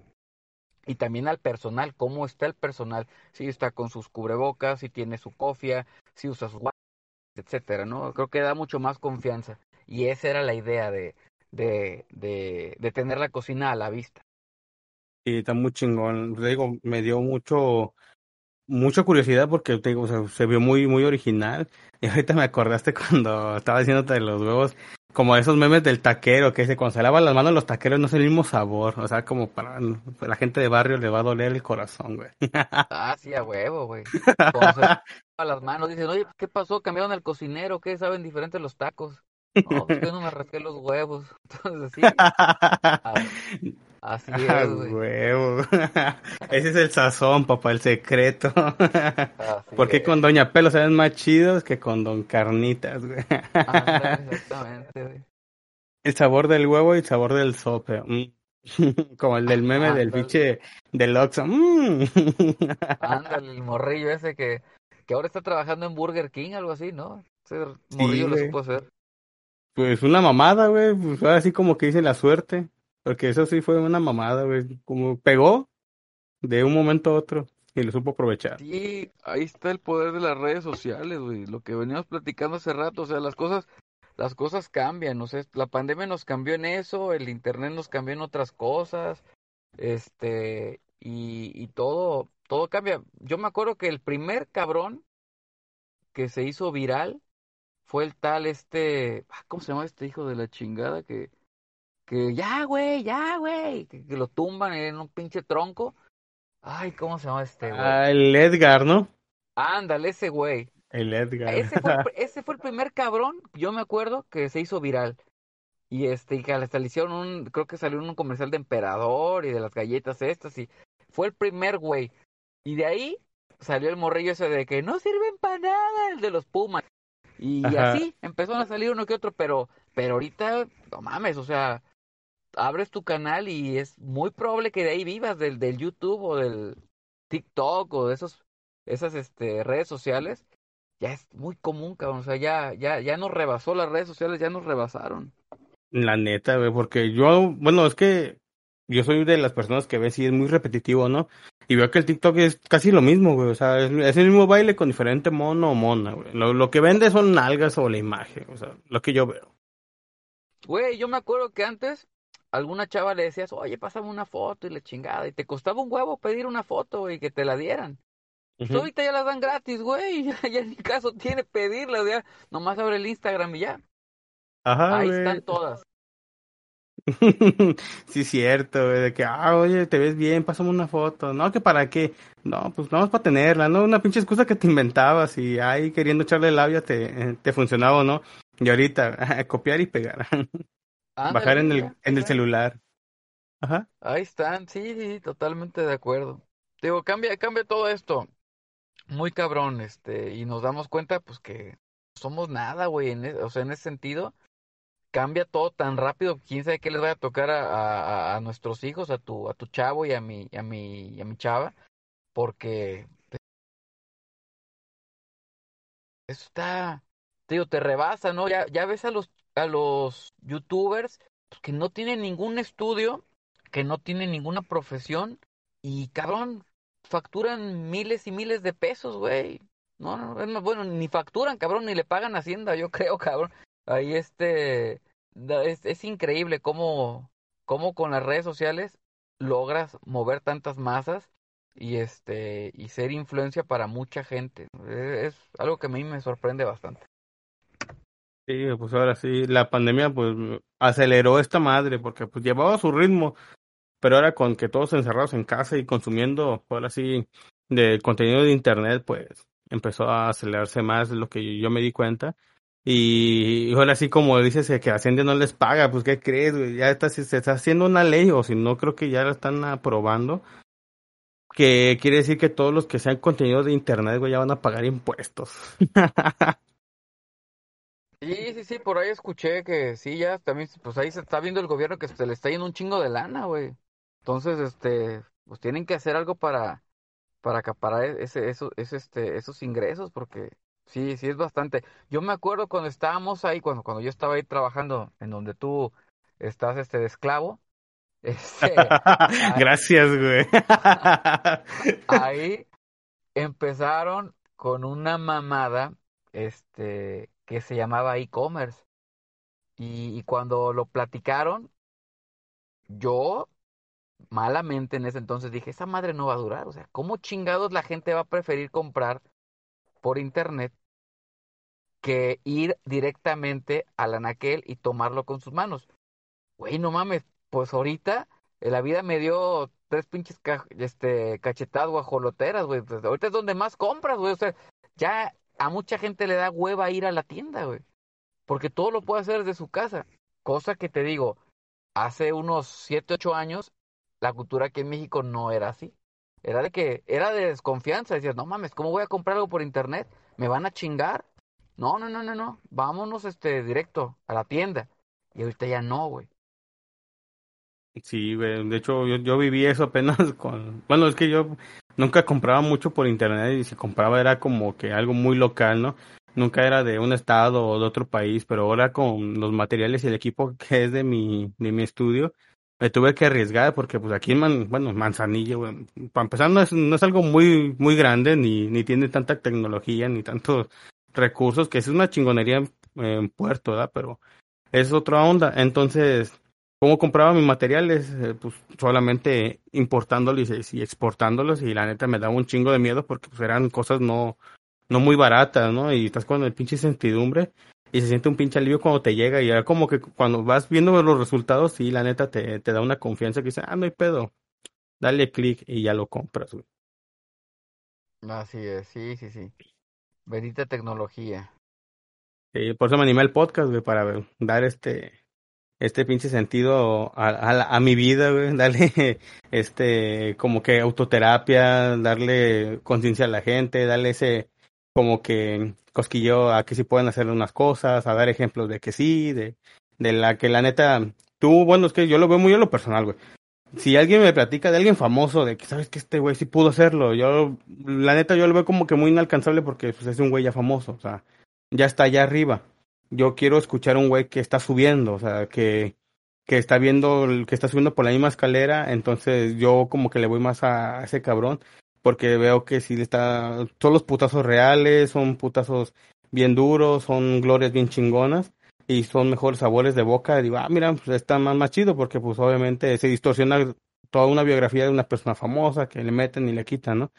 y también al personal, cómo está el personal, si está con sus cubrebocas, si tiene su cofia, si usa sus guantes, etcétera, ¿no? Creo que da mucho más confianza. Y esa era la idea de, de, de, de tener la cocina a la vista. Sí, está muy chingón. Digo, me dio mucho, mucha curiosidad porque te digo, o sea, se vio muy, muy original. *laughs* Y ahorita me acordaste cuando estaba diciéndote de los huevos, como esos memes del taquero, que dice, cuando se lavan las manos los taqueros no es el mismo sabor. O sea, como para la gente de barrio le va a doler el corazón, güey. *laughs* Ah, sí, a huevo, güey. Cuando se lavan las manos dicen, oye, ¿qué pasó? ¿Cambiaron el cocinero? ¿Qué saben diferentes los tacos? No, pues yo no me rasqué los huevos. *laughs* Entonces, sí. Así *laughs* ah, es, güey. huevo. *laughs* Ese es el sazón, papá, el secreto. Así Porque es. con Doña Pelo saben más chidos que con Don Carnitas, güey. *laughs* Exactamente, güey. El sabor del huevo y el sabor del sope. mm. Como el del meme del pinche del Oxxo. mm. Ándale, el morrillo ese que, que ahora está trabajando en Burger King, algo así, ¿no? Ese Sí, morrillo lo supo hacer. Pues una mamada, güey. Pues ahora sí como que dice la suerte. Porque eso sí fue una mamada, güey. Como pegó de un momento a otro y lo supo aprovechar. Sí, ahí está el poder de las redes sociales, güey. Lo que veníamos platicando hace rato, o sea, las cosas, las cosas cambian, o sea, la pandemia nos cambió en eso, el internet nos cambió en otras cosas, este, y, y todo, todo cambia. Yo me acuerdo que el primer cabrón que se hizo viral fue el tal este, ah, ¿cómo se llama este hijo de la chingada? Que, que ya, güey, ya, güey, que, que lo tumban en un pinche tronco. Ay, ¿cómo se llama este güey? Ah, el Edgar, ¿no? Ándale, ese güey. El Edgar. Ese fue, *laughs* ese fue el primer cabrón, yo me acuerdo, que se hizo viral. Y este, y que hasta le hicieron un, creo que salió un comercial de Emperador y de las galletas estas, y fue el primer güey. Y de ahí salió el morrillo ese de que no sirven para nada, el de los Pumas. Y Ajá. así empezaron a salir uno que otro, pero, Pero ahorita, no mames, o sea, abres tu canal y es muy probable que de ahí vivas, del, del YouTube o del TikTok o de esos, esas este, redes sociales. Ya es muy común, cabrón. O sea, ya, ya, ya nos rebasó las redes sociales, ya nos rebasaron. La neta, güey, porque yo, bueno, es que yo soy de las personas que ve si es muy repetitivo, ¿no? Y veo que el TikTok es casi lo mismo, güey. O sea, es, es el mismo baile con diferente mono o mona, güey. Lo, lo que vende son nalgas o la imagen, o sea, lo que yo veo. Güey, yo me acuerdo que antes alguna chava le decías, oye, pásame una foto y le chingada. Y te costaba un huevo pedir una foto y que te la dieran. Ujú. ahorita ya las dan gratis, güey. *laughs* Ya, ya ni caso tiene pedirlas, ya. Nomás abre el Instagram y ya. Ajá, Ahí güey. están todas. *laughs* sí, cierto, güey, de que, ah, oye, te ves bien, pásame una foto. No, que para qué. No, pues nada más para tenerla, ¿no? Una pinche excusa que te inventabas y ahí queriendo echarle labia te, te funcionaba o no. Y ahorita, *laughs* copiar y pegar. Bajar en el, en el celular. Ajá. Ahí están, sí, sí, totalmente de acuerdo. Digo, cambia, cambia todo esto. Muy cabrón, este, y nos damos cuenta, pues, que somos nada, güey, en e- o sea, en ese sentido, cambia todo tan rápido, quién sabe qué les vaya a tocar a, a, a nuestros hijos, a tu, a tu chavo y a mi, a mi, y a mi chava, porque eso está, te digo, te rebasa, ¿no? Ya, ya ves a los, los youtubers que no tienen ningún estudio, que no tienen ninguna profesión, y cabrón, facturan miles y miles de pesos, güey. No, no, bueno, ni facturan, cabrón, ni le pagan Hacienda, yo *laughs* creo, cabrón. Ahí este, es, es increíble cómo, cómo con las redes sociales logras mover tantas masas y este, y ser influencia para mucha gente. Es, es algo que a mí me sorprende bastante. Sí, pues ahora sí, la pandemia pues aceleró esta madre porque pues llevaba su ritmo, pero ahora con que todos encerrados en casa y consumiendo ahora sí de contenido de internet pues empezó a acelerarse más lo que yo me di cuenta y, ahora sí como dices que Hacienda no les paga, pues ¿qué crees? Ya está, se está haciendo una ley o si no creo que ya la están aprobando que quiere decir que todos los que sean contenido de internet güey ya van a pagar impuestos. *laughs* Sí, sí, sí, por ahí escuché que sí, ya también, pues ahí se está viendo el gobierno que se le está yendo un chingo de lana, güey. Entonces, este, pues tienen que hacer algo para, para acaparar ese, eso, ese, este, esos ingresos, porque sí, sí es bastante. Yo me acuerdo cuando estábamos ahí, cuando, cuando yo estaba ahí trabajando en donde tú estás, este, de esclavo, *laughs* este, *laughs* Gracias, güey. *laughs* ahí empezaron con una mamada, este, que se llamaba e-commerce. Y, cuando lo platicaron, yo malamente en ese entonces dije, esa madre no va a durar. O sea, ¿cómo chingados la gente va a preferir comprar por internet que ir directamente al anaquel y tomarlo con sus manos? Güey, no mames, pues ahorita eh, la vida me dio tres pinches ca- este, cachetadas guajoloteras, güey. Pues ahorita es donde más compras, güey. O sea, ya a mucha gente le da hueva ir a la tienda, güey. Porque todo lo puede hacer desde su casa. Cosa que te digo, hace unos 7, 8 años, la cultura aquí en México no era así. Era de que, era de desconfianza. Decías, no mames, ¿cómo voy a comprar algo por internet? ¿Me van a chingar? No, no, no, no, no. Vámonos este directo a la tienda. Y ahorita ya no, güey. Sí, güey. De hecho, yo, yo viví eso apenas *laughs* con... Bueno, es que yo nunca compraba mucho por internet y si compraba era como que algo muy local, ¿no? Nunca era de un estado o de otro país, pero ahora con los materiales y el equipo *laughs* que es de mi, de mi estudio, me tuve que arriesgar porque pues aquí en Man- bueno, Manzanillo, güey, para empezar no es, no es algo muy, muy grande ni, ni tiene tanta tecnología ni tantos recursos, que es una chingonería en, en Puerto, ¿verdad? Pero es otra onda. Entonces, ¿cómo compraba mis materiales? Eh, pues solamente importándolos y, y exportándolos y la neta me daba un chingo de miedo porque pues eran cosas no, no muy baratas, ¿no? Y estás con el pinche incertidumbre y se siente un pinche alivio cuando te llega y ya como que cuando vas viendo los resultados, sí, la neta te, te da una confianza que dice, ah, no hay pedo, dale clic y ya lo compras, güey. Así es, sí, sí, sí. Bendita tecnología. Sí, por eso me animé al podcast, güey, para dar este, este pinche sentido a, a, a mi vida, güey, *laughs* darle este, como que autoterapia, darle conciencia a la gente, darle ese, como que cosquillo a que sí pueden hacer unas cosas, a dar ejemplos de que sí, de, de la que la neta, tú, bueno, es que yo lo veo muy a lo personal, güey. Si alguien me platica de alguien famoso, de que sabes que este güey sí pudo hacerlo, yo, la neta, yo lo veo como que muy inalcanzable porque pues, es un güey ya famoso, o sea, ya está allá arriba. Yo quiero escuchar un güey que está subiendo, o sea, que, que está viendo, que está subiendo por la misma escalera, entonces yo como que le voy más a, ese cabrón, porque veo que si está, son los putazos reales, son putazos bien duros, son glorias bien chingonas, y son mejores sabores de boca, digo, ah, mira, pues está más, más chido, porque pues obviamente se distorsiona toda una biografía de una persona famosa que le meten y le quitan, ¿no?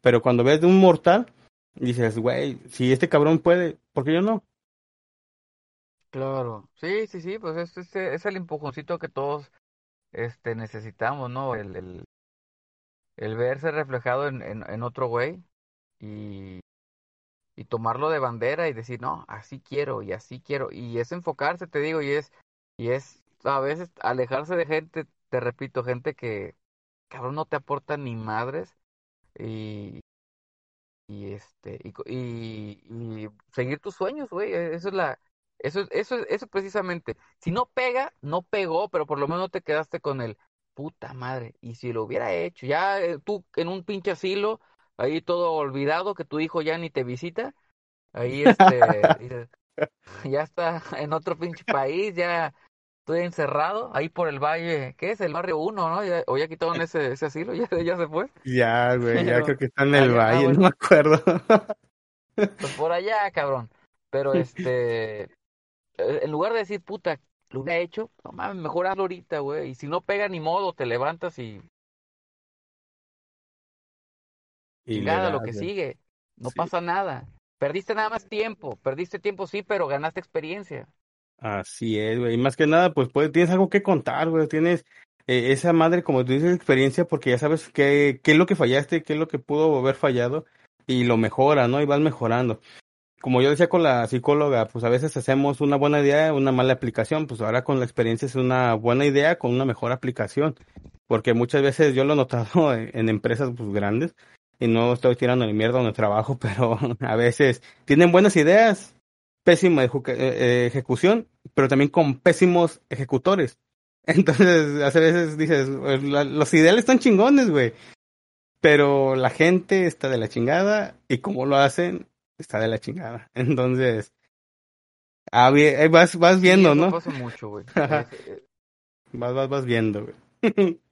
Pero cuando ves de un mortal, dices, güey, si este cabrón puede, ¿por qué yo no? Claro, sí, sí, sí, pues es, es, es el empujoncito que todos este, necesitamos, ¿no? El, el, el verse reflejado en, en, otro güey y, y tomarlo de bandera y decir, no, así quiero y así quiero. Y es enfocarse, te digo, y es, y es a veces alejarse de gente, te repito, gente que, cabrón, no te aporta ni madres y, y este, y, y, y seguir tus sueños, güey, eso es la eso, eso, eso precisamente. Si no pega, no pegó, pero por lo menos te quedaste con el puta madre. Y si lo hubiera hecho, ya eh, tú en un pinche asilo, ahí todo olvidado, que tu hijo ya ni te visita, ahí este, *laughs* *laughs* ya está *laughs* en otro pinche país, ya estoy encerrado, ahí por el valle, ¿qué es? El barrio uno, ¿no? Ya, o ya quitaron ese, ese asilo, ya, ya se fue. Ya, güey, ya creo que está en el valle, no me acuerdo. Pues por allá, cabrón. Pero este, en lugar de decir, puta, lo hubiera hecho, no mames, mejor hazlo ahorita, güey. Y si no pega ni modo, te levantas y. Y nada, lo que sigue. No pasa nada. Perdiste nada más tiempo. Perdiste tiempo, sí, pero ganaste experiencia. Así es, güey. Y más que nada, pues, pues tienes algo que contar, güey. Tienes eh, esa madre, como tú dices, experiencia, porque ya sabes qué, qué es lo que fallaste, qué es lo que pudo haber fallado, y lo mejora, ¿no? Y vas mejorando como yo decía con la psicóloga, pues a veces hacemos una buena idea, una mala aplicación, pues ahora con la experiencia es una buena idea con una mejor aplicación, porque muchas veces yo lo he notado *laughs* en, empresas pues grandes y no estoy tirando ni mierda el trabajo, *laughs* pero a veces tienen buenas ideas, pésima eh, eh, ejecución, pero también con pésimos ejecutores. *laughs* Entonces, a veces dices, pues, los ideales están chingones, güey. Pero la gente está de la chingada y como lo hacen, está de la chingada. *laughs* Entonces, ah, vas, vas viendo, sí, ¿no? pasa mucho, güey. *laughs* Eh, vas, vas, vas viendo, güey. *laughs*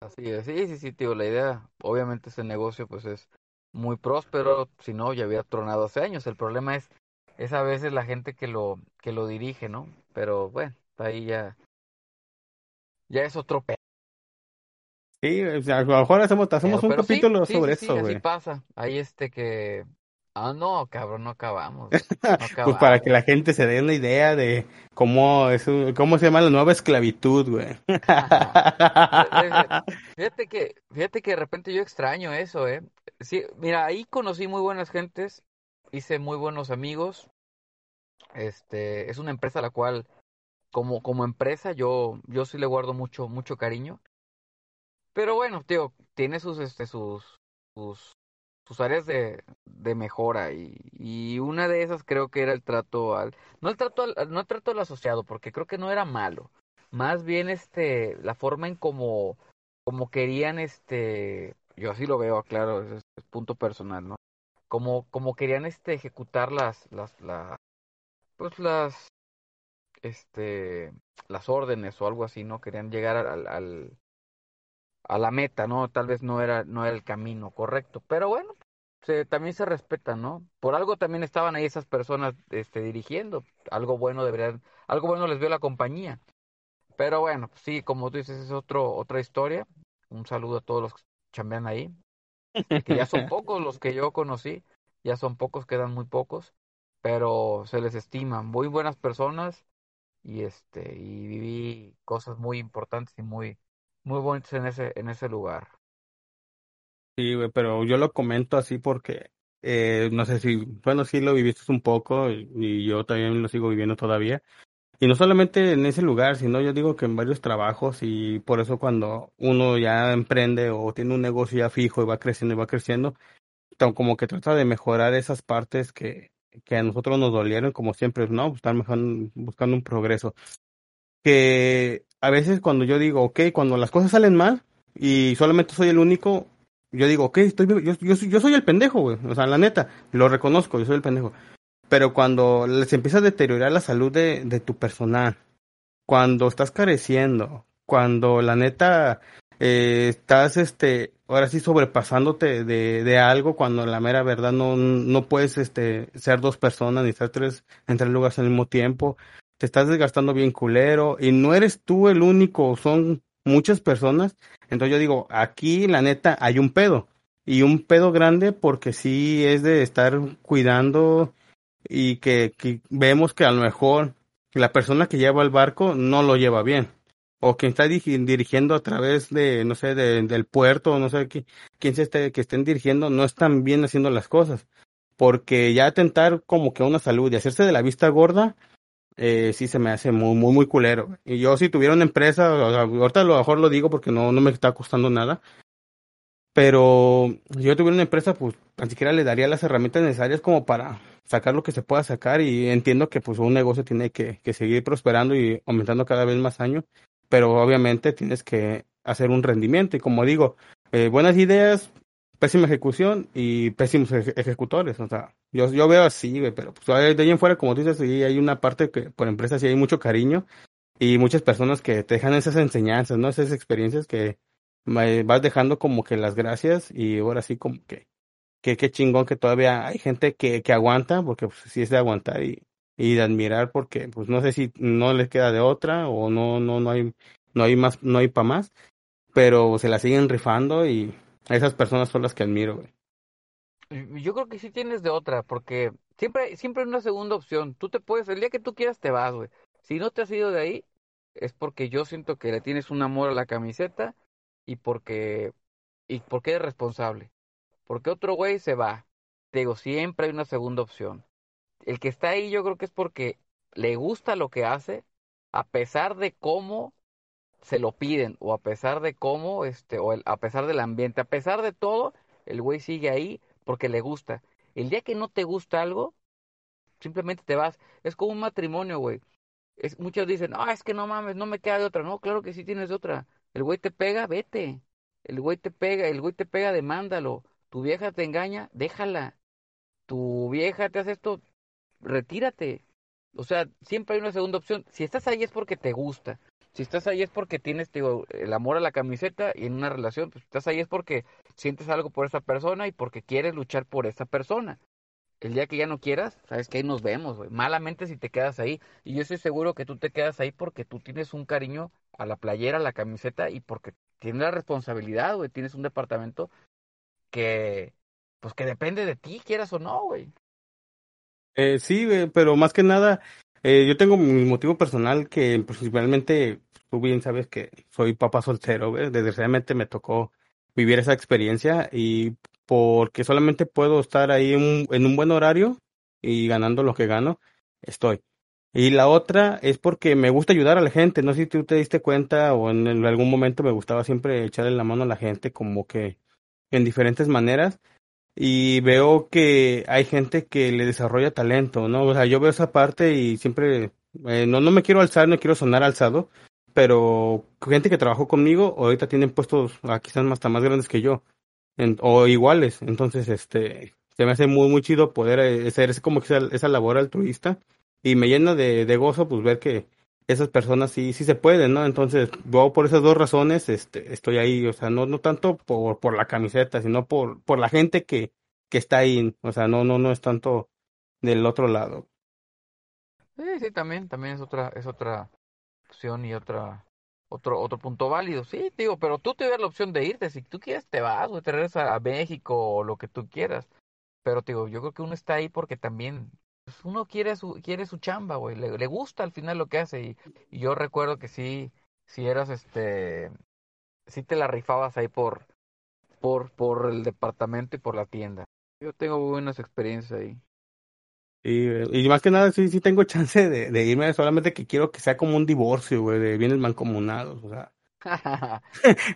Así es, sí, sí, sí, tío, la idea, obviamente ese negocio pues es muy próspero, si no ya había tronado hace años, el problema es, es a veces la gente que lo, que lo dirige, ¿no? Pero bueno, ahí ya, ya es otro pedo. Sí, a lo mejor hacemos, hacemos un capítulo sí, sobre sí, eso, sí, güey. así pasa. Ahí este que... Ah, no, cabrón, no acabamos. No acabamos. *laughs* pues para que la gente se dé una idea de cómo es cómo se llama la nueva esclavitud, güey. *laughs* fíjate que fíjate que de repente yo extraño eso, eh. Sí, mira, ahí conocí muy buenas gentes, hice muy buenos amigos. Este, es una empresa a la cual como como empresa yo yo sí le guardo mucho mucho cariño. Pero bueno, tío, tiene sus, este, sus, sus, áreas de, de mejora y, y una de esas creo que era el trato al, no el trato al, no el trato al asociado, porque creo que no era malo, más bien este, la forma en como, como querían este, yo así lo veo, claro, es, punto personal, ¿no? Como, como querían este ejecutar las, las, las, pues las, este, las órdenes o algo así, ¿no? Querían llegar al a la meta, ¿no? Tal vez no era, no era el camino correcto, pero bueno, se, también se respeta, ¿no? Por algo también estaban ahí esas personas este, dirigiendo, algo bueno deberían, algo bueno les vio la compañía. Pero bueno, pues sí, como tú dices, es otro, otra historia. Un saludo a todos los que chambean ahí, que ya son *laughs* pocos los que yo conocí, ya son pocos, quedan muy pocos, pero se les estima, muy buenas personas y este, y viví cosas muy importantes y muy, muy bonitos en ese, en ese lugar. Sí, güey, pero yo lo comento así porque eh, no sé si, bueno, sí lo viviste un poco y, yo también lo sigo viviendo todavía. Y no solamente en ese lugar, sino yo digo que en varios trabajos y por eso cuando uno ya emprende o tiene un negocio ya fijo y va creciendo y va creciendo, como que trata de mejorar esas partes que que a nosotros nos dolieron, como siempre, ¿no? Estar mejor, buscando un progreso. Que a veces cuando yo digo, ok, cuando las cosas salen mal y solamente soy el único, yo digo, ok, estoy, yo, yo, soy el pendejo, güey. O sea, la neta, lo reconozco, yo soy el pendejo. Pero cuando les empieza a deteriorar la salud de, de tu personal, cuando estás careciendo, cuando la neta eh, estás, este, ahora sí sobrepasándote de, de algo, cuando la mera verdad no, no puedes, este, ser dos personas ni estar tres en tres lugares al mismo tiempo, te estás desgastando bien culero y no eres tú el único, son muchas personas. Entonces yo digo, aquí la neta hay un pedo y un pedo grande porque sí es de estar cuidando y que, vemos que a lo mejor la persona que lleva el barco no lo lleva bien o quien está dirigiendo a través de, no sé, de, del puerto, no sé quién se esté, que estén dirigiendo, no están bien haciendo las cosas. Porque ya atentar como que a una salud y hacerse de la vista gorda, eh, sí se me hace muy, muy, muy culero. Y yo si tuviera una empresa, ahorita a lo mejor lo digo porque no, no me está costando nada, pero si yo tuviera una empresa, pues tan siquiera le daría las herramientas necesarias como para sacar lo que se pueda sacar y entiendo que pues un negocio tiene que, que seguir prosperando y aumentando cada vez más años pero obviamente tienes que hacer un rendimiento y como digo, eh, buenas ideas, pésima ejecución y pésimos ejecutores, o sea, yo, yo veo así, pero pues, de ahí en fuera, como dices, sí hay una parte que por empresas sí hay mucho cariño y muchas personas que te dejan esas enseñanzas, ¿no? Esas experiencias que vas dejando como que las gracias y ahora sí como que que qué chingón que todavía hay gente que, que aguanta, porque pues sí es de aguantar y, y de admirar porque pues no sé si no les queda de otra o no no no hay no hay más no hay para más pero se la siguen rifando y esas personas son las que admiro güey. Yo creo que sí tienes de otra porque siempre siempre hay una segunda opción. Tú te puedes el día que tú quieras te vas güey. Si no te has ido de ahí es porque yo siento que le tienes un amor a la camiseta y porque y porque eres responsable. Porque otro güey se va. Te digo siempre hay una segunda opción. El que está ahí yo creo que es porque le gusta lo que hace, a pesar de cómo se lo piden, o a pesar de cómo, este, o a pesar del ambiente, a pesar de todo, el güey sigue ahí porque le gusta. El día que no te gusta algo, simplemente te vas. Es como un matrimonio, güey. Es, muchos dicen, ah, es que no mames, no me queda de otra. No, claro que sí tienes de otra. El güey te pega, vete. El güey te pega, el güey te pega, demándalo. Tu vieja te engaña, déjala. Tu vieja te hace esto, retírate. O sea, siempre hay una segunda opción. Si estás ahí es porque te gusta. Si estás ahí es porque tienes el amor a la camiseta y en una relación, pues estás ahí es porque sientes algo por esa persona y porque quieres luchar por esa persona. El día que ya no quieras, sabes que ahí nos vemos, güey. Malamente si te quedas ahí. Y yo estoy seguro que tú te quedas ahí porque tú tienes un cariño a la playera, a la camiseta y porque tienes la responsabilidad, güey. Tienes un departamento que, pues que depende de ti, quieras o no, güey. Eh, sí, pero más que nada, eh, yo tengo mi motivo personal que principalmente, tú bien sabes que soy papá soltero, desgraciadamente me tocó vivir esa experiencia y porque solamente puedo estar ahí un, en un buen horario y ganando lo que gano, estoy. Y la otra es porque me gusta ayudar a la gente. No sé si tú te diste cuenta o en algún momento me gustaba siempre echarle la mano a la gente como que en diferentes maneras y veo que hay gente que le desarrolla talento, ¿no? O sea, yo veo esa parte y siempre, eh, no, no me quiero alzar, no quiero sonar alzado, pero gente que trabajó conmigo ahorita tienen puestos ah, quizás hasta más grandes que yo, o iguales, entonces, este, se me hace muy, muy chido poder eh, hacer como que esa, esa labor altruista y me llena de, de gozo pues ver que esas personas sí, sí se pueden, ¿no? Entonces, yo por esas dos razones este, estoy ahí, o sea, no, no tanto por, por la camiseta, sino por, por la gente que, que está ahí, o sea, no, no, no es tanto del otro lado. Sí, sí, también, también es otra, es otra opción y otra, otro, otro punto válido, sí, digo, pero tú te das la opción de irte, si tú quieres te vas o te regresas a México o lo que tú quieras, pero digo, yo creo que uno está ahí porque también pues, uno quiere su, quiere su chamba, güey, le, le, gusta al final lo que hace y, y, yo recuerdo que sí, si eras este, sí te la rifabas ahí por, por, por el departamento y por la tienda. Yo tengo buenas experiencias ahí. Y, y más que nada, sí, sí tengo *laughs* chance de, de, irme, solamente que quiero que sea como un divorcio, güey, de bienes mancomunados, o sea, *laughs*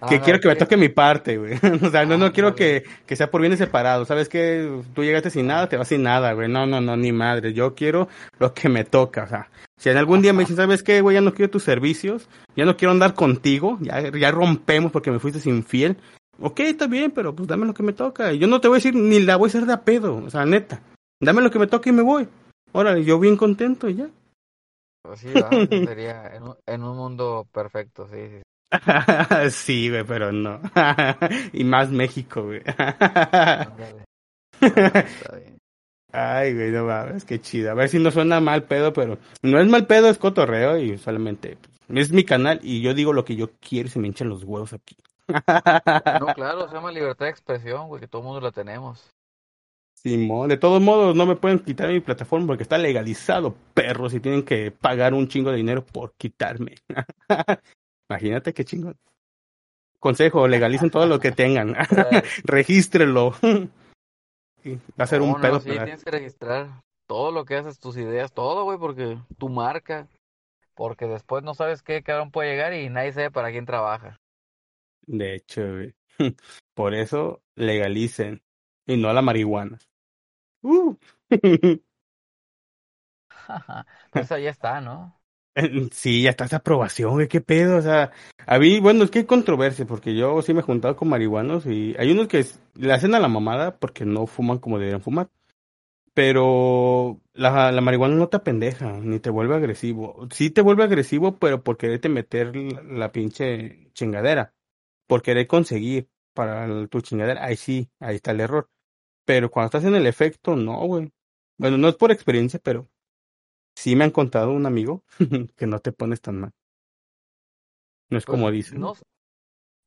que quiero que me toque mi parte, güey. *laughs* o sea, no, no quiero Ándale. que, que sea por bienes separados. ¿Sabes qué? Tú llegaste sin nada, te vas sin nada, güey. No, no, no, ni madre. Yo quiero lo que me toca. O sea, si en algún día me dicen, ¿sabes qué, güey? Ya no quiero tus servicios. Ya no quiero andar contigo. Ya, ya rompemos porque me fuiste infiel. Ok, está bien, pero pues dame lo que me toca. Yo no te voy a decir ni la voy a hacer de a pedo. O sea, neta. Dame lo que me toca y me voy. Órale, yo bien contento y ya. Va, eso *laughs* sería en un, en un mundo perfecto, sí, sí. sí, *laughs* güey, pero no. *laughs* y más México, güey. Ay, güey, no mames, qué chido. A ver si no suena mal pedo, pero no es mal pedo, es cotorreo y solamente pues, es mi canal y yo digo lo que yo quiero y se me hinchan los huevos aquí. No, claro, se llama libertad de expresión, güey, que todo el mundo la tenemos. Simón, de todos modos no me pueden quitar mi plataforma porque está legalizado, perros, y tienen que pagar un chingo de dinero por quitarme. *laughs* Imagínate qué chingón. Consejo, legalicen todo lo que tengan. *laughs* *laughs* Regístrenlo. Sí, Va a ser no, un no, pedo. sí, pero- tienes que registrar todo lo que haces, tus ideas, todo, güey, porque tu marca, porque después no sabes qué cabrón puede llegar y nadie sabe para quién trabaja. De hecho, güey. Por eso legalicen y no la marihuana. Uh. *laughs* *laughs* Pues ahí está, ¿no? Sí, ya está esa aprobación, güey, qué pedo, o sea, a mí, bueno, es que hay controversia, porque yo sí me he juntado con marihuanos y hay unos que le hacen a la mamada porque no fuman como deberían fumar, pero la, la marihuana no te apendeja, ni te vuelve agresivo, sí te vuelve agresivo, pero por quererte meter la, la pinche chingadera, por querer conseguir para el- tu chingadera, ahí sí, ahí está el error, pero cuando estás en el efecto, no, güey, bueno, no es por experiencia, pero sí me han contado un amigo *laughs* que no te pones tan mal. No es Pues como dicen. no,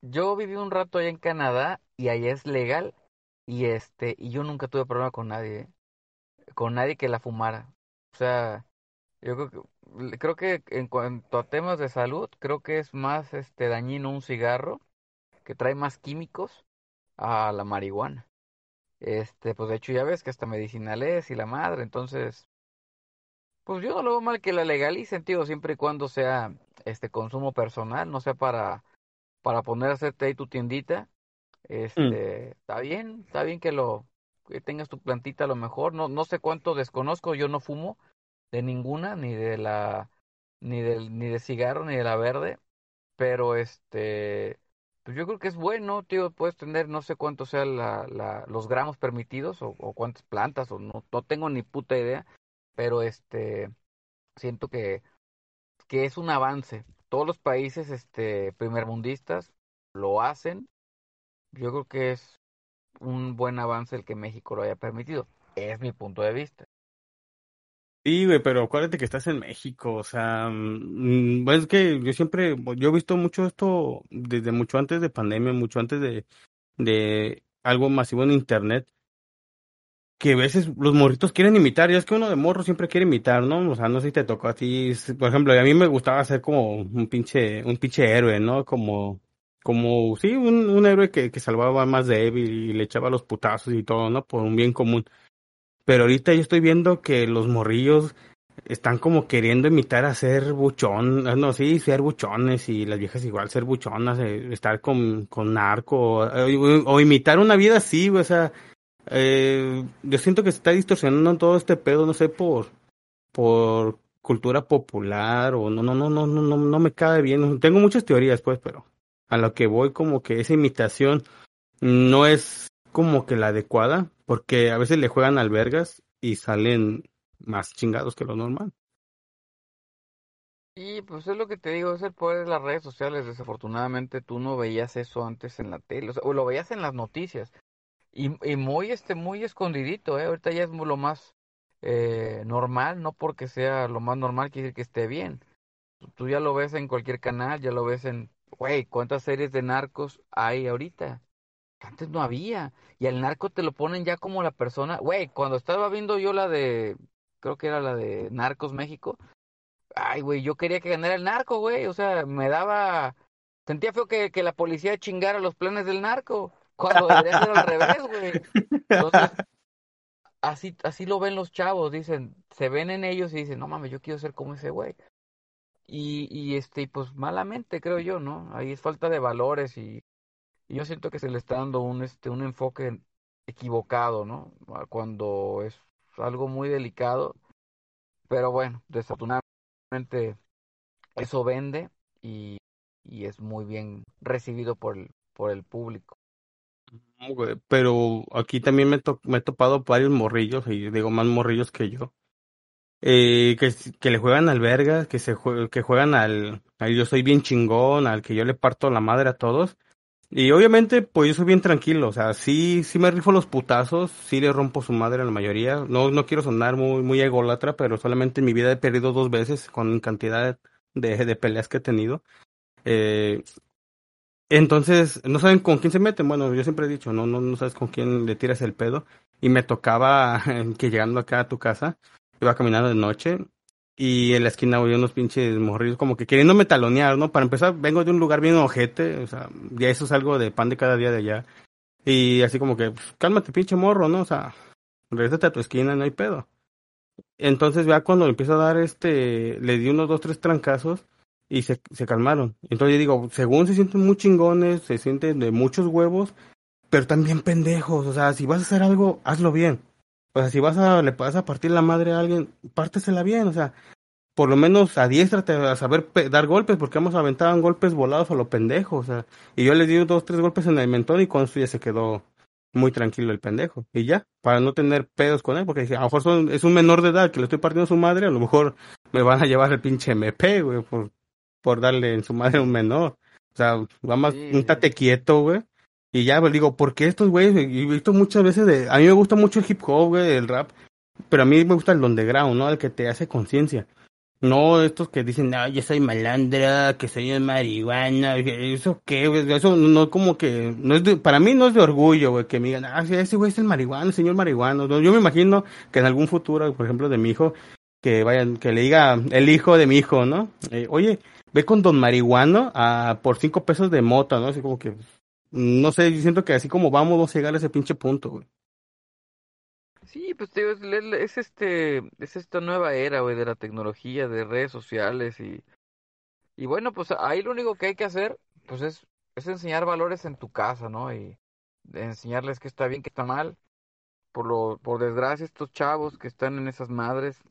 yo viví un rato allá en Canadá y allá es legal y este, y yo nunca tuve problema con nadie, ¿eh? con nadie que la fumara. O sea, yo creo que, creo que en cuanto a temas de salud, creo que es más este dañino un cigarro que trae más químicos a la marihuana. Este, pues de hecho ya ves que hasta medicinal es y la madre, entonces, pues yo no lo veo mal que la legalicen, tío, siempre y cuando sea este consumo personal, no sea para, para poner a hacerte ahí tu tiendita. Mm. Este, está bien, está bien que lo, que tengas tu plantita a lo mejor, no, no sé cuánto desconozco, yo no fumo de ninguna, ni de la, ni del, ni de cigarro, ni de la verde, pero este, pues yo creo que es bueno, tío, puedes tener no sé cuánto sean la, la, los gramos permitidos o, o cuántas plantas, o no, no tengo ni puta idea, pero este, siento que, que es un avance. Todos los países este, primermundistas lo hacen. Yo creo que es un buen avance el que México lo haya permitido. Es mi punto de vista. Sí, güey, pero acuérdate que estás en México, o sea, mm, bueno, es que yo siempre, yo he visto mucho esto desde mucho antes de pandemia, mucho antes de, de algo masivo en internet, que a veces los morritos quieren imitar, ya es que uno de morro siempre quiere imitar, ¿no? O sea, no sé si te tocó a ti, por ejemplo, a mí me gustaba ser como un pinche, un pinche héroe, ¿no? Como, como, sí, un, un héroe que, que salvaba al más débil y le echaba los putazos y todo, ¿no? Por un bien común. Pero ahorita yo estoy viendo que los morrillos están como queriendo imitar a ser buchón, ah, no, sí, ser buchones y las viejas igual ser buchonas, eh, estar con, con narco, eh, o, imitar una vida así, o sea, eh, yo siento que se está distorsionando todo este pedo, no sé, por, por cultura popular o no, no, no, no, no, no, no me cae bien. Tengo muchas teorías, pues, pero a lo que voy como que esa imitación no es como que la adecuada, porque a veces le juegan albergas y salen más chingados que lo normal. Y pues es lo que te digo, es el poder de las redes sociales. Desafortunadamente tú no veías eso antes en la tele, o, sea, lo veías en las noticias. Y, muy, este, muy escondidito, ¿eh? Ahorita ya es lo más eh, normal, no porque sea lo más normal quiere decir que esté bien. Tú ya lo ves en cualquier canal, ya lo ves en, güey, ¿cuántas series de narcos hay ahorita? Antes no había. Y al narco te lo ponen ya como la persona, güey, cuando estaba viendo yo la de, creo que era la de Narcos México, ay, güey, yo quería que ganara el narco, güey, o sea, me daba, sentía feo que, que la policía chingara los planes del narco, cuando debería ser al revés, güey. Así, así lo ven los chavos, dicen, se ven en ellos y dicen, no mames, yo quiero ser como ese güey. y, y este, pues malamente creo yo, ¿no? Ahí es falta de valores y, y yo siento que se le está dando un, este, un enfoque equivocado, ¿no? Cuando es algo muy delicado, pero bueno, desafortunadamente eso vende y, y es muy bien recibido por el, por el público. Pero aquí también me, to me he topado varios morrillos, y digo más morrillos que yo, eh, que, que le juegan al verga, que, se que juegan al, al yo soy bien chingón, al que yo le parto la madre a todos. Y obviamente, pues yo soy bien tranquilo, o sea, sí, sí me rifo los putazos, sí le rompo su madre a la mayoría. No, no quiero sonar muy, muy ególatra, pero solamente en mi vida he perdido dos veces con cantidad de, de peleas que he tenido. Eh, entonces, no saben con quién se meten. Bueno, yo siempre he dicho, no, no, no sabes con quién le tiras el pedo. Y me tocaba *laughs* que llegando acá a tu casa, iba caminando de noche y en la esquina había unos pinches morrillos como que queriéndome talonear, ¿no? Para empezar, vengo de un lugar bien ojete, o sea, ya eso es algo de pan de cada día de allá. Y así como que, pues, cálmate pinche morro, ¿no? O sea, regresate a tu esquina, no hay pedo. Entonces ya cuando le empiezo a dar este, le di unos dos, tres trancazos y se, se calmaron. Entonces yo digo, según se sienten muy chingones, se sienten de muchos huevos, pero también pendejos. O sea, si vas a hacer algo, hazlo bien. O sea, si vas a, le vas a partir la madre a alguien, pártesela bien. O sea, por lo menos adiéstrate a saber dar golpes, porque hemos aventado golpes volados a lo pendejo. O sea, y yo le di dos, tres golpes en el mentón y con eso ya se quedó muy tranquilo el pendejo. Y ya, para no tener pedos con él, porque a lo mejor es un menor de edad que le estoy partiendo a su madre, a lo mejor me van a llevar el pinche MP, güey, por, por darle en su madre a un menor. O sea, va más, un tate quieto, güey. Y ya, pues digo, ¿por qué estos güeyes? He visto muchas veces de. A mí me gusta mucho el hip hop, güey, el rap. Pero a mí me gusta el underground, ¿no? El que te hace conciencia. No estos que dicen, ah, yo soy malandra, que soy marihuana, eso qué, eso no como que, no es de, para mí no es de orgullo, güey, que me digan, ah, ese güey es el marihuana, el señor marihuana. yo me imagino que en algún futuro, por ejemplo, de mi hijo, que vayan, que le diga el hijo de mi hijo, ¿no? Eh, oye, ve con don marihuano a por cinco pesos de mota, ¿no? Así como que, no sé, siento que así como vamos, vamos a llegar a ese pinche punto, güey. Sí, pues tío, es, es, este, es esta nueva era, güey, de la tecnología, de redes sociales y, y bueno, pues ahí lo único que hay que hacer, pues es, es enseñar valores en tu casa, ¿no? Y enseñarles que está bien, que está mal. Por lo, por desgracia, estos chavos que están en esas madres,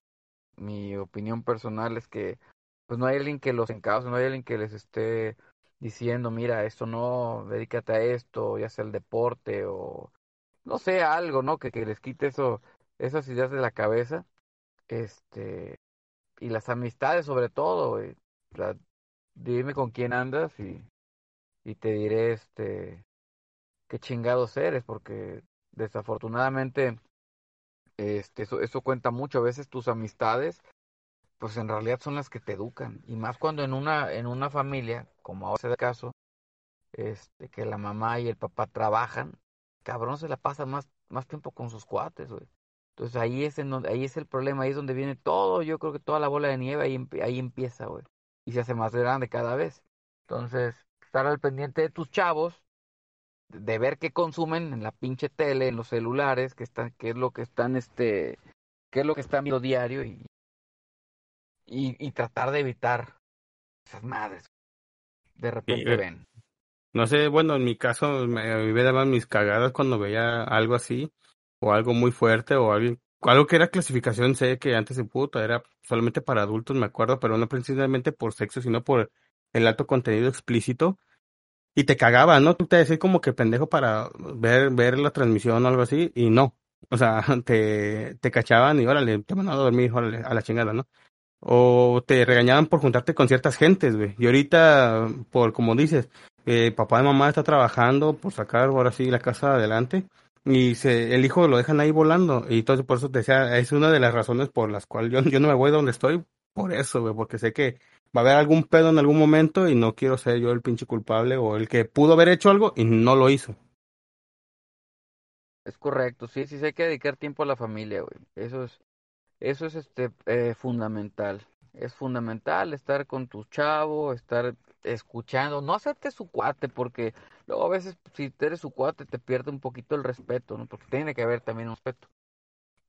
mi opinión personal es que pues no hay alguien que los encauce, no hay alguien que les esté diciendo, mira, esto no, dedícate a esto, ya sea el deporte o no sé, algo, ¿no? Que, que les quite eso, esas ideas de la cabeza. Este, y las amistades sobre todo, dime con quién andas y, y te diré, este, qué chingados eres, porque desafortunadamente este, eso, eso cuenta mucho. A veces tus amistades, pues en realidad son las que te educan. Y más cuando en una, en una familia, como ahora es el caso, este, que la mamá y el papá trabajan, cabrón se la pasa más, más tiempo con sus cuates, güey. Entonces ahí es, en donde, ahí es el problema, ahí es donde viene todo, yo creo que toda la bola de nieve ahí, ahí empieza, güey. Y se hace más grande cada vez. Entonces, estar al pendiente de tus chavos, de ver qué consumen en la pinche tele, en los celulares, qué, están, qué es lo que están, este, qué es lo que están viendo diario y, y, tratar de evitar esas madres. De repente ven. No sé, bueno, en mi caso me, me daban mis cagadas cuando veía algo así, o algo muy fuerte, o algo, algo que era clasificación sé que antes de puta era solamente para adultos, me acuerdo, pero no precisamente por sexo, sino por el alto contenido explícito y te cagaba, ¿no? Tú te decías como que pendejo para ver, ver la transmisión o algo así, y no. O sea, *laughs* te, te cachaban y órale, te mandaban a dormir, órale, a la chingada, ¿no? O te regañaban por juntarte con ciertas gentes, güey. Y ahorita, por como dices, eh, papá y mamá está trabajando por sacar ahora sí la casa adelante y se, el hijo lo dejan ahí volando y entonces por eso te decía, es una de las razones por las cuales yo, no me voy donde estoy, por eso, güey, porque sé que va a haber algún pedo en algún momento y no quiero ser yo el pinche culpable o el que pudo haber hecho algo y no lo hizo. Es correcto, sí, sí, sí hay que dedicar tiempo a la familia, güey. Eso es, eso es este eh, fundamental. Es fundamental estar con tu chavo, estar escuchando, no hacerte su cuate, porque luego a veces si eres su cuate te pierde un poquito el respeto, ¿no? Porque tiene que haber también un respeto.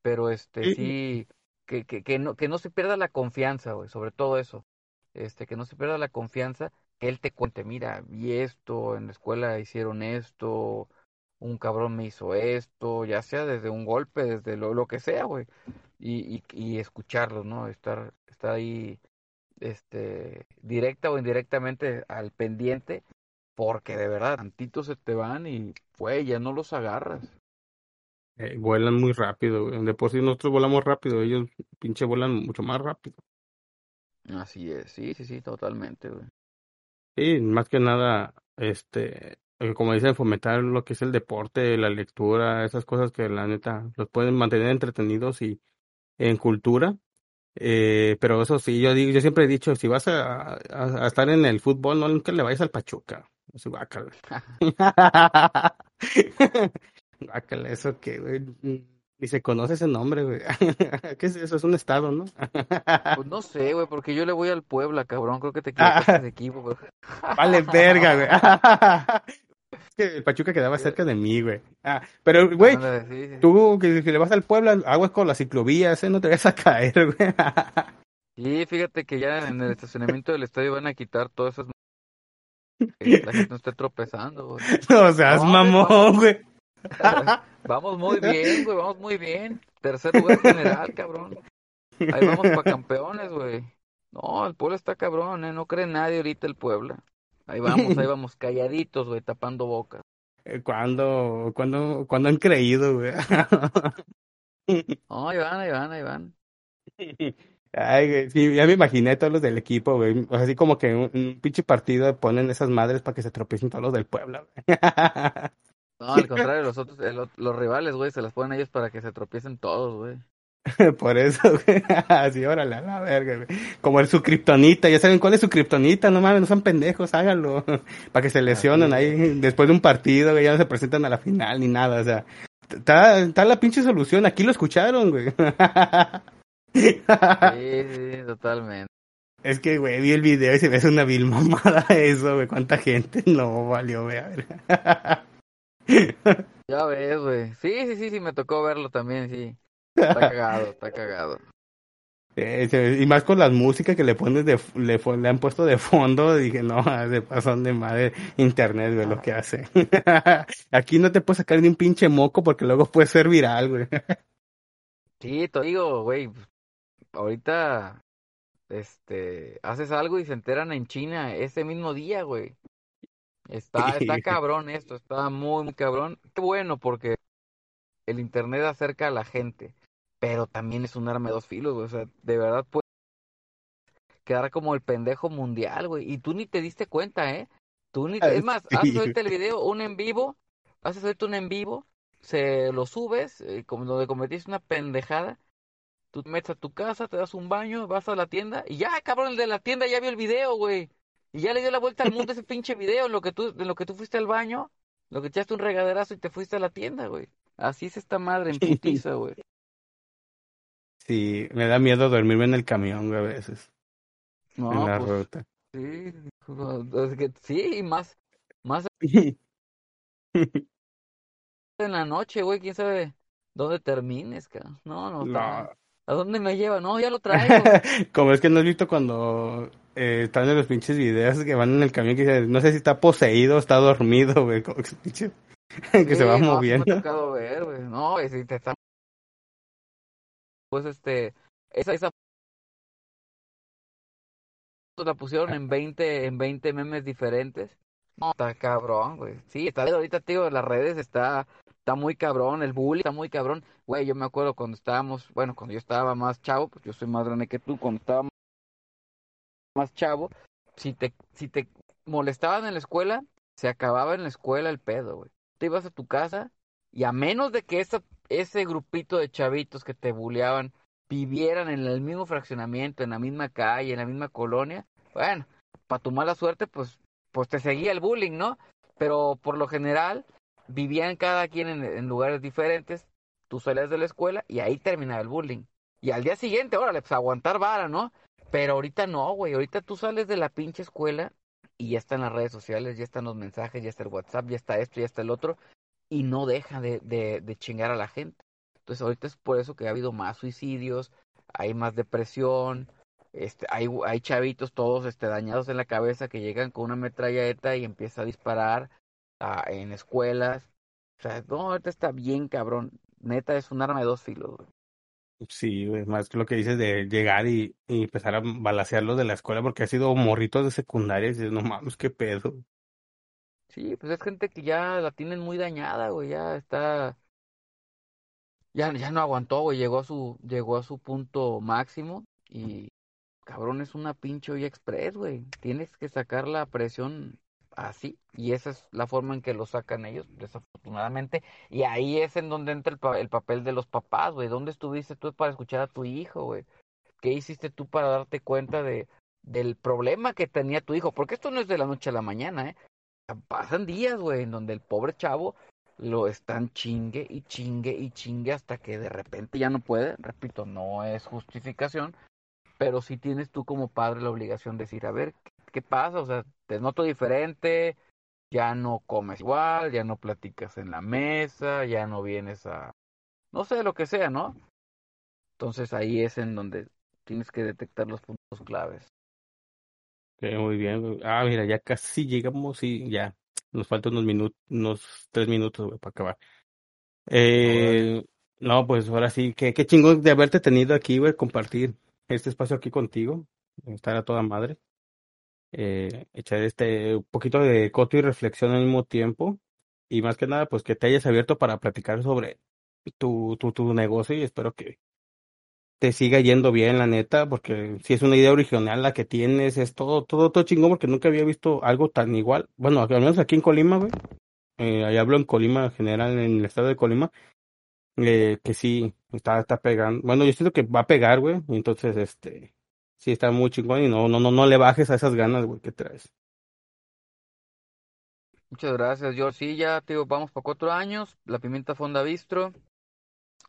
Pero este sí, que, que, que, no, que no se pierda la confianza, güey, sobre todo eso este, que no se pierda la confianza, que él te cuente, mira, vi esto, en la escuela hicieron esto, un cabrón me hizo esto, ya sea desde un golpe, desde lo, lo que sea, güey, y, y, y escucharlo, ¿no? Estar, estar ahí, este, directa o indirectamente al pendiente, porque de verdad, tantitos se te van y, güey, ya no los agarras. Eh, vuelan muy rápido, güey. De por sí nosotros volamos rápido, ellos pinche vuelan mucho más rápido. Así es, sí, sí, sí, totalmente, güey. Sí, más que nada, este, como dicen, fomentar lo que es el deporte, la lectura, esas cosas que la neta los pueden mantener entretenidos y en cultura. Eh, pero eso sí, yo digo, yo siempre he dicho, si vas a, a, a estar en el fútbol, no nunca le vayas al Pachuca. Así, guácala. *laughs* guácala, eso que, güey, ni se conoce ese nombre, güey. *laughs* ¿Qué es eso? Es un estado, ¿no? *laughs* Pues no sé, güey, porque yo le voy al Puebla, cabrón. Creo que te equivocaste de equipo, güey. Vale, verga, güey. Que el Pachuca quedaba cerca de mí, güey. Ah, pero, güey, sí, sí. tú que, que le vas al Puebla, aguas con las ciclovías, ¿eh? No te vayas a caer, güey. Sí, fíjate que ya en el estacionamiento del estadio van a quitar todas esas... que *laughs* la gente no esté tropezando, güey. No seas No, mamón, güey. Vamos muy bien, güey, vamos muy bien. Tercer lugar general, cabrón. Ahí vamos para campeones, güey. No, el Puebla está cabrón, ¿eh? No cree nadie ahorita el Puebla. Ahí vamos, ahí *laughs* vamos, calladitos, güey, tapando bocas. Eh, ¿Cuándo, cuándo, cuándo han creído, güey? No, ahí van, ahí van, ahí van. Ay, güey, sí, ya me imaginé todos los del equipo, güey. O sea, así como que un, un pinche partido ponen esas madres para que se tropiecen todos los del Puebla, güey. No, al *laughs* contrario, los otros, el los rivales, güey, se las ponen ellos para que se tropiecen todos, güey. *laughs* Por eso, güey. *laughs* Así, órale, a la verga, güey. Como el su kriptonita, ya saben cuál es su kriptonita, no mames, no son pendejos, háganlo. *laughs* Para que se lesionen Así ahí después de un partido, güey, ya no se presentan a la final ni nada, o sea. Está, está la pinche solución, aquí lo escucharon, güey. Sí, sí, totalmente. Es que, güey, vi el video y se me hace una vil mamada eso, güey. ¿Cuánta gente no valió, güey? A ver. Ya ves, güey. Sí, sí, sí, sí, me tocó verlo también, sí. Está cagado, está cagado. Eh, y más con las músicas que le pones de, le, han puesto de fondo, *laughs* dije, no, *laughs* se pasan de madre internet, güey, lo que hace. *laughs* Aquí no te puedes sacar ni un pinche moco porque luego puede ser viral, güey. Sí, te digo, güey, ahorita, este, haces algo y se enteran en China ese mismo día, güey. Está, está cabrón esto, está muy, muy cabrón. Qué bueno, porque el internet acerca a la gente, pero también es un arma de dos filos, güey. O sea, de verdad puede quedar como el pendejo mundial, güey. Y tú ni te diste cuenta, ¿eh? Tú ni te... Es más, haces *laughs* ahorita el video, un en vivo, haces ahorita un en vivo, se lo subes, eh, como donde cometiste una pendejada. Tú te metes a tu casa, te das un baño, vas a la tienda y ya, cabrón, el de la tienda ya vio el video, güey. Y ya le dio la vuelta al mundo ese *laughs* pinche video en lo que tú, en lo que tú fuiste al baño, lo que echaste un regaderazo y te fuiste a la tienda, güey. Así es esta madre en putiza, güey. Sí, me da miedo dormirme en el camión, güey, a veces, No, en la pues ruta. sí, no, es que sí, más, más *laughs* en la noche, güey, quién sabe dónde termines, cabrón. No, no, No. ¿A dónde me lleva? No, ya lo traigo. *laughs* Como es que no has visto cuando eh, están en los pinches videos que van en el camión que dicen, no sé si está poseído está dormido, güey, que, pinche- *laughs* que se va no, moviendo. me ha tocado ver, güey. No, y si te está... Pues este, esa, esa la pusieron en 20, en 20 memes diferentes. No, está cabrón, güey. Sí, está ahorita, tío, las redes está, está muy cabrón, el bullying está muy cabrón. Güey, yo me acuerdo cuando estábamos, bueno, cuando yo estaba más chavo, pues yo soy más grande que tú, cuando estaba más chavo, si te, si te molestaban en la escuela, se acababa en la escuela el pedo, güey. Te ibas a tu casa y a menos de que esa, ese grupito de chavitos que te bulleaban vivieran en el mismo fraccionamiento, en la misma calle, en la misma colonia, bueno, para tu mala suerte, pues, pues te seguía el bullying, ¿no? Pero por lo general vivían cada quien en, en lugares diferentes, tú salías de la escuela y ahí terminaba el bullying. Y al día siguiente, órale, pues aguantar vara, ¿no? Pero ahorita no, güey, ahorita tú sales de la pinche escuela y ya están las redes sociales, ya están los mensajes, ya está el WhatsApp, ya está esto, ya está el otro, y no deja de, de, chingar a la gente. Entonces ahorita es por eso que ha habido más suicidios, hay más depresión, este, hay, hay chavitos todos este, dañados en la cabeza que llegan con una metralleta y empieza a disparar a, en escuelas. O sea, no, ahorita está bien cabrón. Neta, es un arma de dos filos. Sí, güey, más que lo que dices de llegar y, y empezar a balasearlos de la escuela porque ha sido morritos de secundaria y dices, no mames, qué pedo. Sí, pues es gente que ya la tienen muy dañada, güey, ya está ya, ya no aguantó, güey, llegó a su llegó a su punto máximo y cabrón es una pinche olla express, güey. Tienes que sacar la presión así y esa es la forma en que lo sacan ellos, desafortunadamente, y ahí es en donde entra el, el papel de los papás, güey. ¿Dónde estuviste tú para escuchar a tu hijo, güey? ¿Qué hiciste tú para darte cuenta de del problema que tenía tu hijo? Porque esto no es de la noche a la mañana, ¿eh? Pasan días, güey, en donde el pobre chavo lo están chingue y chingue y chingue hasta que de repente ya no puede. Repito, no es justificación, pero sí tienes tú como padre la obligación de decir, a ver, ¿qué, pasa? O sea, te noto diferente, ya no comes igual, ya no platicas en la mesa, ya no vienes a, no sé, lo que sea, ¿no? Entonces ahí es en donde tienes que detectar los puntos claves muy bien. Ah, mira, ya casi llegamos y ya. Nos faltan unos minutos, unos tres minutos, para acabar. Eh, no, pues ahora sí, qué, qué chingón de haberte tenido aquí, güey, compartir este espacio aquí contigo, estar a toda madre. Eh, echar este un poquito de coto y reflexión al mismo tiempo. Y más que nada, pues que te hayas abierto para platicar sobre tu, tu, tu negocio y espero que, te siga yendo bien, la neta, porque si es una idea original la que tienes, es todo, todo, todo chingón, porque nunca había visto algo tan igual. Bueno, al menos aquí en Colima, güey. Eh, ahí hablo en Colima, en general, en el estado de Colima. Eh, que sí, está, está pegando. Bueno, yo siento que va a pegar, güey. Entonces, este, sí está muy chingón y no, no, no, no le bajes a esas ganas, güey, que traes. Muchas gracias, George. Sí, ya, tío, vamos por cuatro años. La Pimienta Fonda Bistro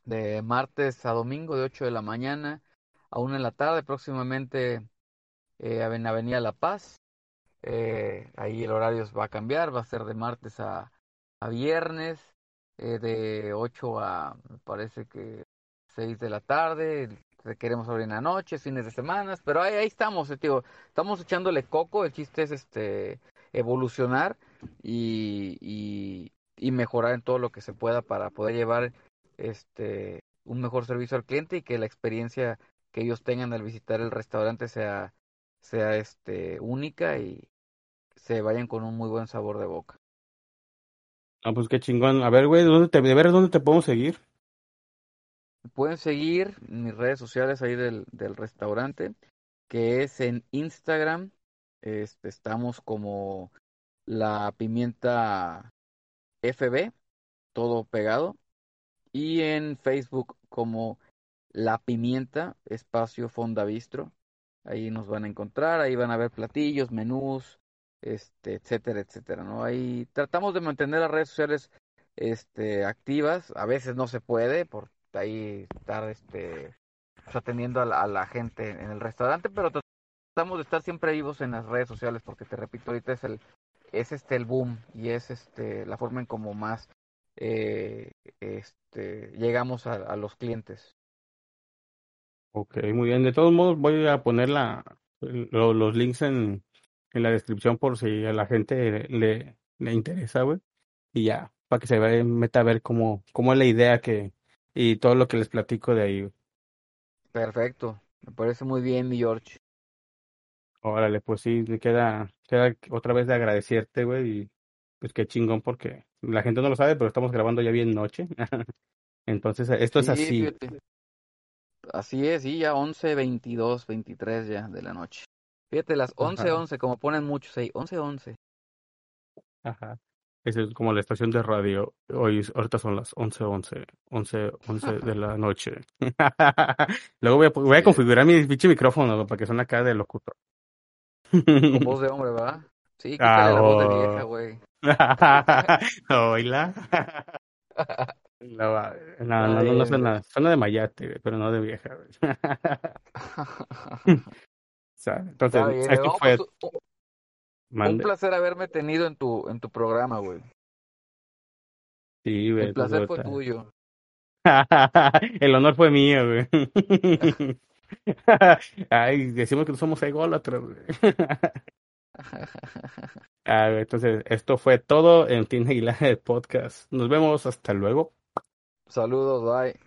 de martes a domingo de 8 de la mañana a 1 de la tarde, próximamente eh, en Avenida La Paz. Eh, ahí el horario va a cambiar, va a ser de martes a, a viernes, eh, de 8 a, me parece que 6 de la tarde. Queremos abrir en la noche, fines de semana, pero ahí, estamos, eh, tío. Estamos echándole coco. El chiste es este evolucionar y, y mejorar en todo lo que se pueda para poder llevar este un mejor servicio al cliente y que la experiencia que ellos tengan al visitar el restaurante sea sea este única y se vayan con un muy buen sabor de boca. Ah, pues qué chingón. A ver, güey, ¿dónde te, de ver dónde te podemos seguir? Pueden seguir mis redes sociales ahí del, del restaurante, que es en Instagram. Este, estamos como la pimienta FB, todo pegado y en Facebook como La Pimienta, espacio Fonda Bistro. Ahí nos van a encontrar, ahí van a ver platillos, menús, este, etcétera, etcétera, ¿no? Ahí tratamos de mantener las redes sociales este, activas, a veces no se puede por ahí estar este, pues, atendiendo a la, a la gente en el restaurante, pero tratamos de estar siempre vivos en las redes sociales porque te repito, ahorita es el es este el boom y es este la forma en como más eh, este, llegamos a, a, los clientes. Ok, muy bien. De todos modos, voy a poner la, lo, los links en, en la descripción por si a la gente le, le interesa, güey. Y ya, para que se vea, meta a ver cómo, cómo es la idea que y todo lo que les platico de ahí. Perfecto, me parece muy bien, mi George. Órale, pues sí, me queda, queda otra vez de agradecerte, güey, y pues qué chingón porque la gente no lo sabe, pero estamos grabando ya bien noche. *laughs* Entonces, esto es así. Fíjate. Así es, sí, ya 11, 22, 23 ya de la noche. Fíjate, las 11, Ajá. 11, como ponen muchos ahí, 11, 11. Ajá. Es como la estación de radio. Hoy, ahorita son las 11, 11, 11, 11 de la *laughs* noche. *laughs* Luego voy a, voy a configurar mi pinche micrófono para que suene acá de locutor. Con voz de hombre, ¿verdad? Sí, quítale ah, la voz de vieja, güey. *laughs* Oila. No, no, no, no, suena, suena de mayate, pero no de vieja. *laughs* *laughs* o sea, entonces, bien, esto fue... Un, un placer haberme tenido en tu, en tu programa, güey. Sí, güey. El placer fue tuyo. El honor fue mío, güey. Ay, decimos que no somos ególatras. *laughs* Ah, entonces, esto fue todo en Tina Aguilar *laughs* podcast. Nos vemos, hasta luego. Saludos, bye.